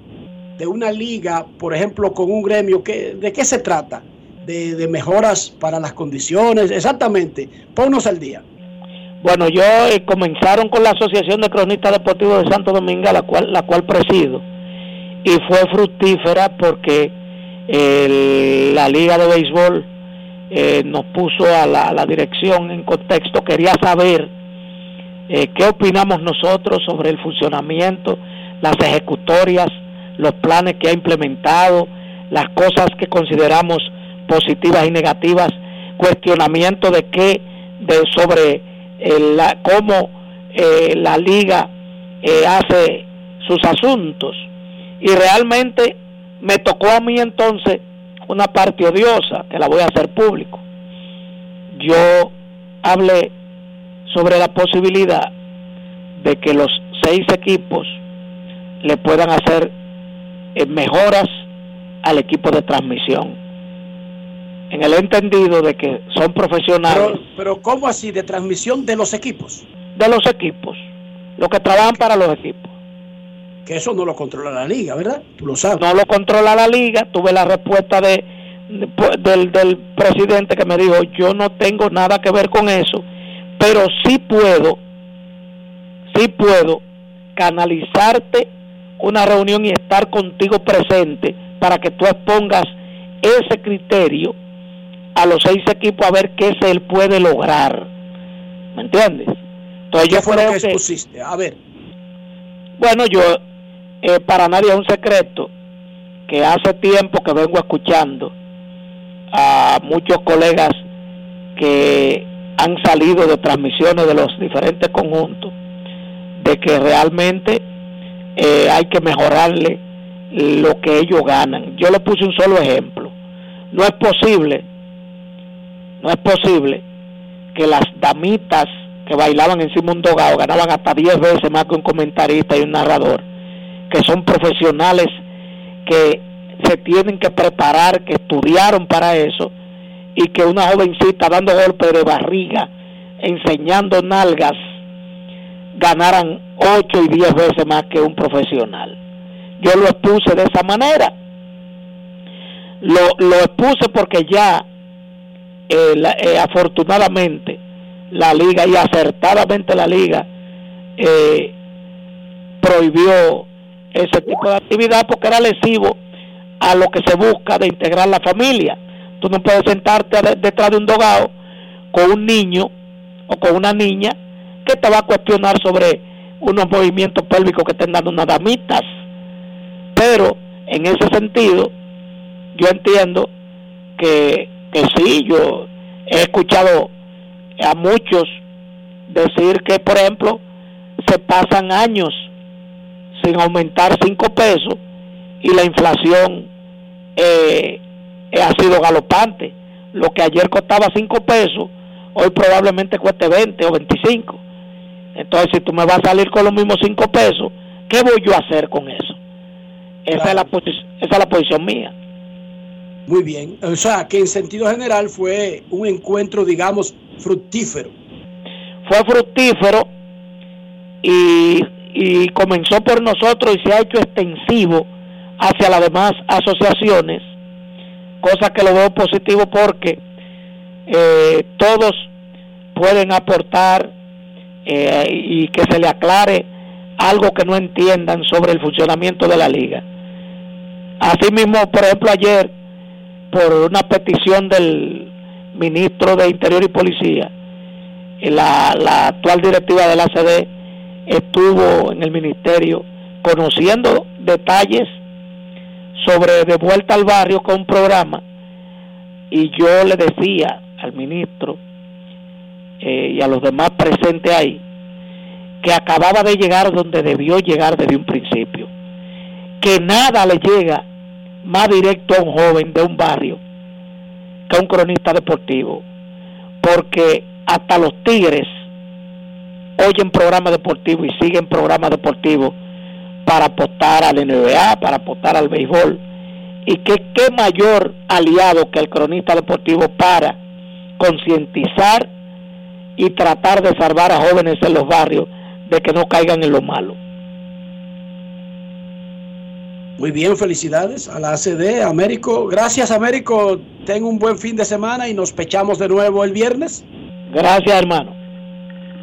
de una liga, por ejemplo, con un gremio, ¿qué- ¿de qué se trata? De, de mejoras para las condiciones, exactamente. Ponnos al día. Bueno, yo eh, comenzaron con la Asociación de Cronistas Deportivos de Santo Domingo, la cual, la cual presido, y fue fructífera porque el- la Liga de Béisbol eh, nos puso a la, dirección en contexto, quería saber eh, qué opinamos nosotros sobre el funcionamiento, las ejecutorias, los planes que ha implementado, las cosas que consideramos positivas y negativas, cuestionamiento de qué, de sobre eh, la, cómo eh, la liga eh, hace sus asuntos. Y realmente me tocó a mí entonces una parte odiosa, que la voy a hacer público. Yo hablé sobre la posibilidad de que los seis equipos le puedan hacer eh, mejoras al equipo de transmisión. En el entendido de que son profesionales Pero, pero ¿cómo así? De transmisión de los equipos. de los equipos, los que trabajan para los equipos. Que eso no lo controla la liga, ¿verdad? Tú lo sabes. No lo controla la liga. Tuve la respuesta de, de- del, del presidente que me dijo, yo no tengo nada que ver con eso, pero sí puedo, sí puedo canalizarte una reunión y estar contigo presente para que tú expongas ese criterio a los seis equipos a ver qué se él puede lograr. ¿Me entiendes? Entonces ¿Qué yo fue lo creo que que, expusiste? A ver, bueno, yo, eh, para nadie es un secreto que hace tiempo que vengo escuchando a muchos colegas que han salido de transmisiones de los diferentes conjuntos, de que realmente eh, hay que mejorarle lo que ellos ganan. Yo le puse un solo ejemplo. No es posible, no es posible que las damitas que bailaban encima de un dogado ganaban hasta 10 veces más que un comentarista y un narrador, que son profesionales que se tienen que preparar, que estudiaron para eso, y que una jovencita dando golpes de barriga, enseñando nalgas, ganaran 8 y 10 veces más que un profesional. Yo lo expuse de esa manera. Lo, lo expuse porque ya, eh, la- eh, afortunadamente, la liga y acertadamente la liga eh, prohibió ese tipo de actividad porque era lesivo a lo que se busca de integrar la familia. Tú no puedes sentarte de- detrás de un dogado con un niño o con una niña que te va a cuestionar sobre unos movimientos pélvicos que estén dando unas damitas. Pero en ese sentido, yo entiendo que, que sí, yo he escuchado a muchos decir que, por ejemplo, se pasan años sin aumentar cinco pesos y la inflación eh, eh, ha sido galopante. Lo que ayer costaba cinco pesos, hoy probablemente cueste 20 o 25. Entonces, si tú me vas a salir con los mismos cinco pesos, ¿qué voy yo a hacer con eso? Esa, es, la posi- esa es la posición mía. muy bien. O sea, que en sentido general fue un encuentro, digamos, fructífero. fue fructífero y, y comenzó por nosotros y se ha hecho extensivo hacia las demás asociaciones, cosa que lo veo positivo porque eh, todos pueden aportar eh, y que se le aclare algo que no entiendan sobre el funcionamiento de la liga. Asimismo, por ejemplo, ayer, por una petición del ministro de Interior y Policía, la, la actual directiva de la CD estuvo en el ministerio conociendo detalles sobre de vuelta al barrio con un programa y yo le decía al ministro eh, y a los demás presentes ahí que acababa de llegar donde debió llegar desde un principio que nada le llega más directo a un joven de un barrio que a un cronista deportivo porque hasta los tigres oyen programas deportivos y siguen programas deportivos para apostar al NBA, para apostar al béisbol. Y que qué mayor aliado que el cronista deportivo para concientizar y tratar de salvar a jóvenes en los barrios de que no caigan en lo malo. Muy bien, felicidades a la ACD, Américo. Gracias, Américo. Ten un buen fin de semana y nos pechamos de nuevo el viernes. Gracias, hermano.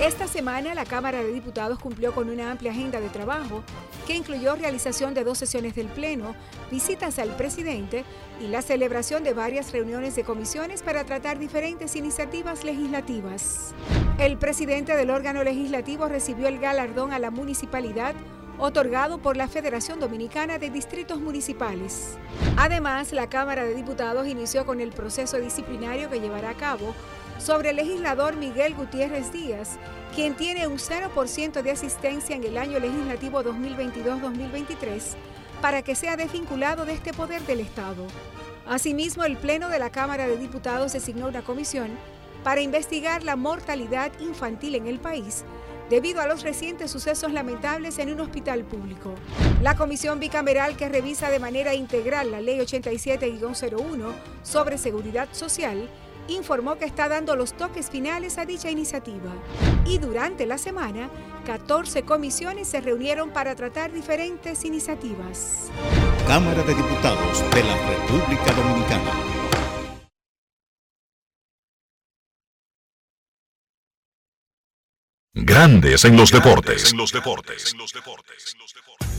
Esta semana la Cámara de Diputados cumplió con una amplia agenda de trabajo que incluyó realización de dos sesiones del Pleno, visitas al presidente y la celebración de varias reuniones de comisiones para tratar diferentes iniciativas legislativas. El presidente del órgano legislativo recibió el galardón a la municipalidad otorgado por la Federación Dominicana de Distritos Municipales. Además, la Cámara de Diputados inició con el proceso disciplinario que llevará a cabo sobre el legislador Miguel Gutiérrez Díaz, quien tiene un 0% de asistencia en el año legislativo 2022-2023, para que sea desvinculado de este poder del Estado. Asimismo, el Pleno de la Cámara de Diputados designó una comisión para investigar la mortalidad infantil en el país, debido a los recientes sucesos lamentables en un hospital público. La comisión bicameral que revisa de manera integral la Ley 87-01 sobre seguridad social informó que está dando los toques finales a dicha iniciativa. Y durante la semana, 14 comisiones se reunieron para tratar diferentes iniciativas. Cámara de Diputados de la República Dominicana. Grandes en los deportes.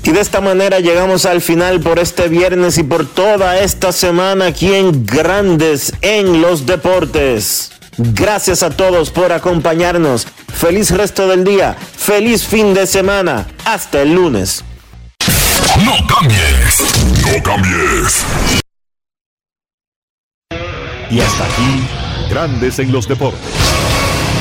Y de esta manera llegamos al final por este viernes y por toda esta semana aquí en Grandes en los Deportes. Gracias a todos por acompañarnos. Feliz resto del día. Feliz fin de semana. Hasta el lunes. No cambies. No cambies. Y hasta aquí, Grandes en los Deportes.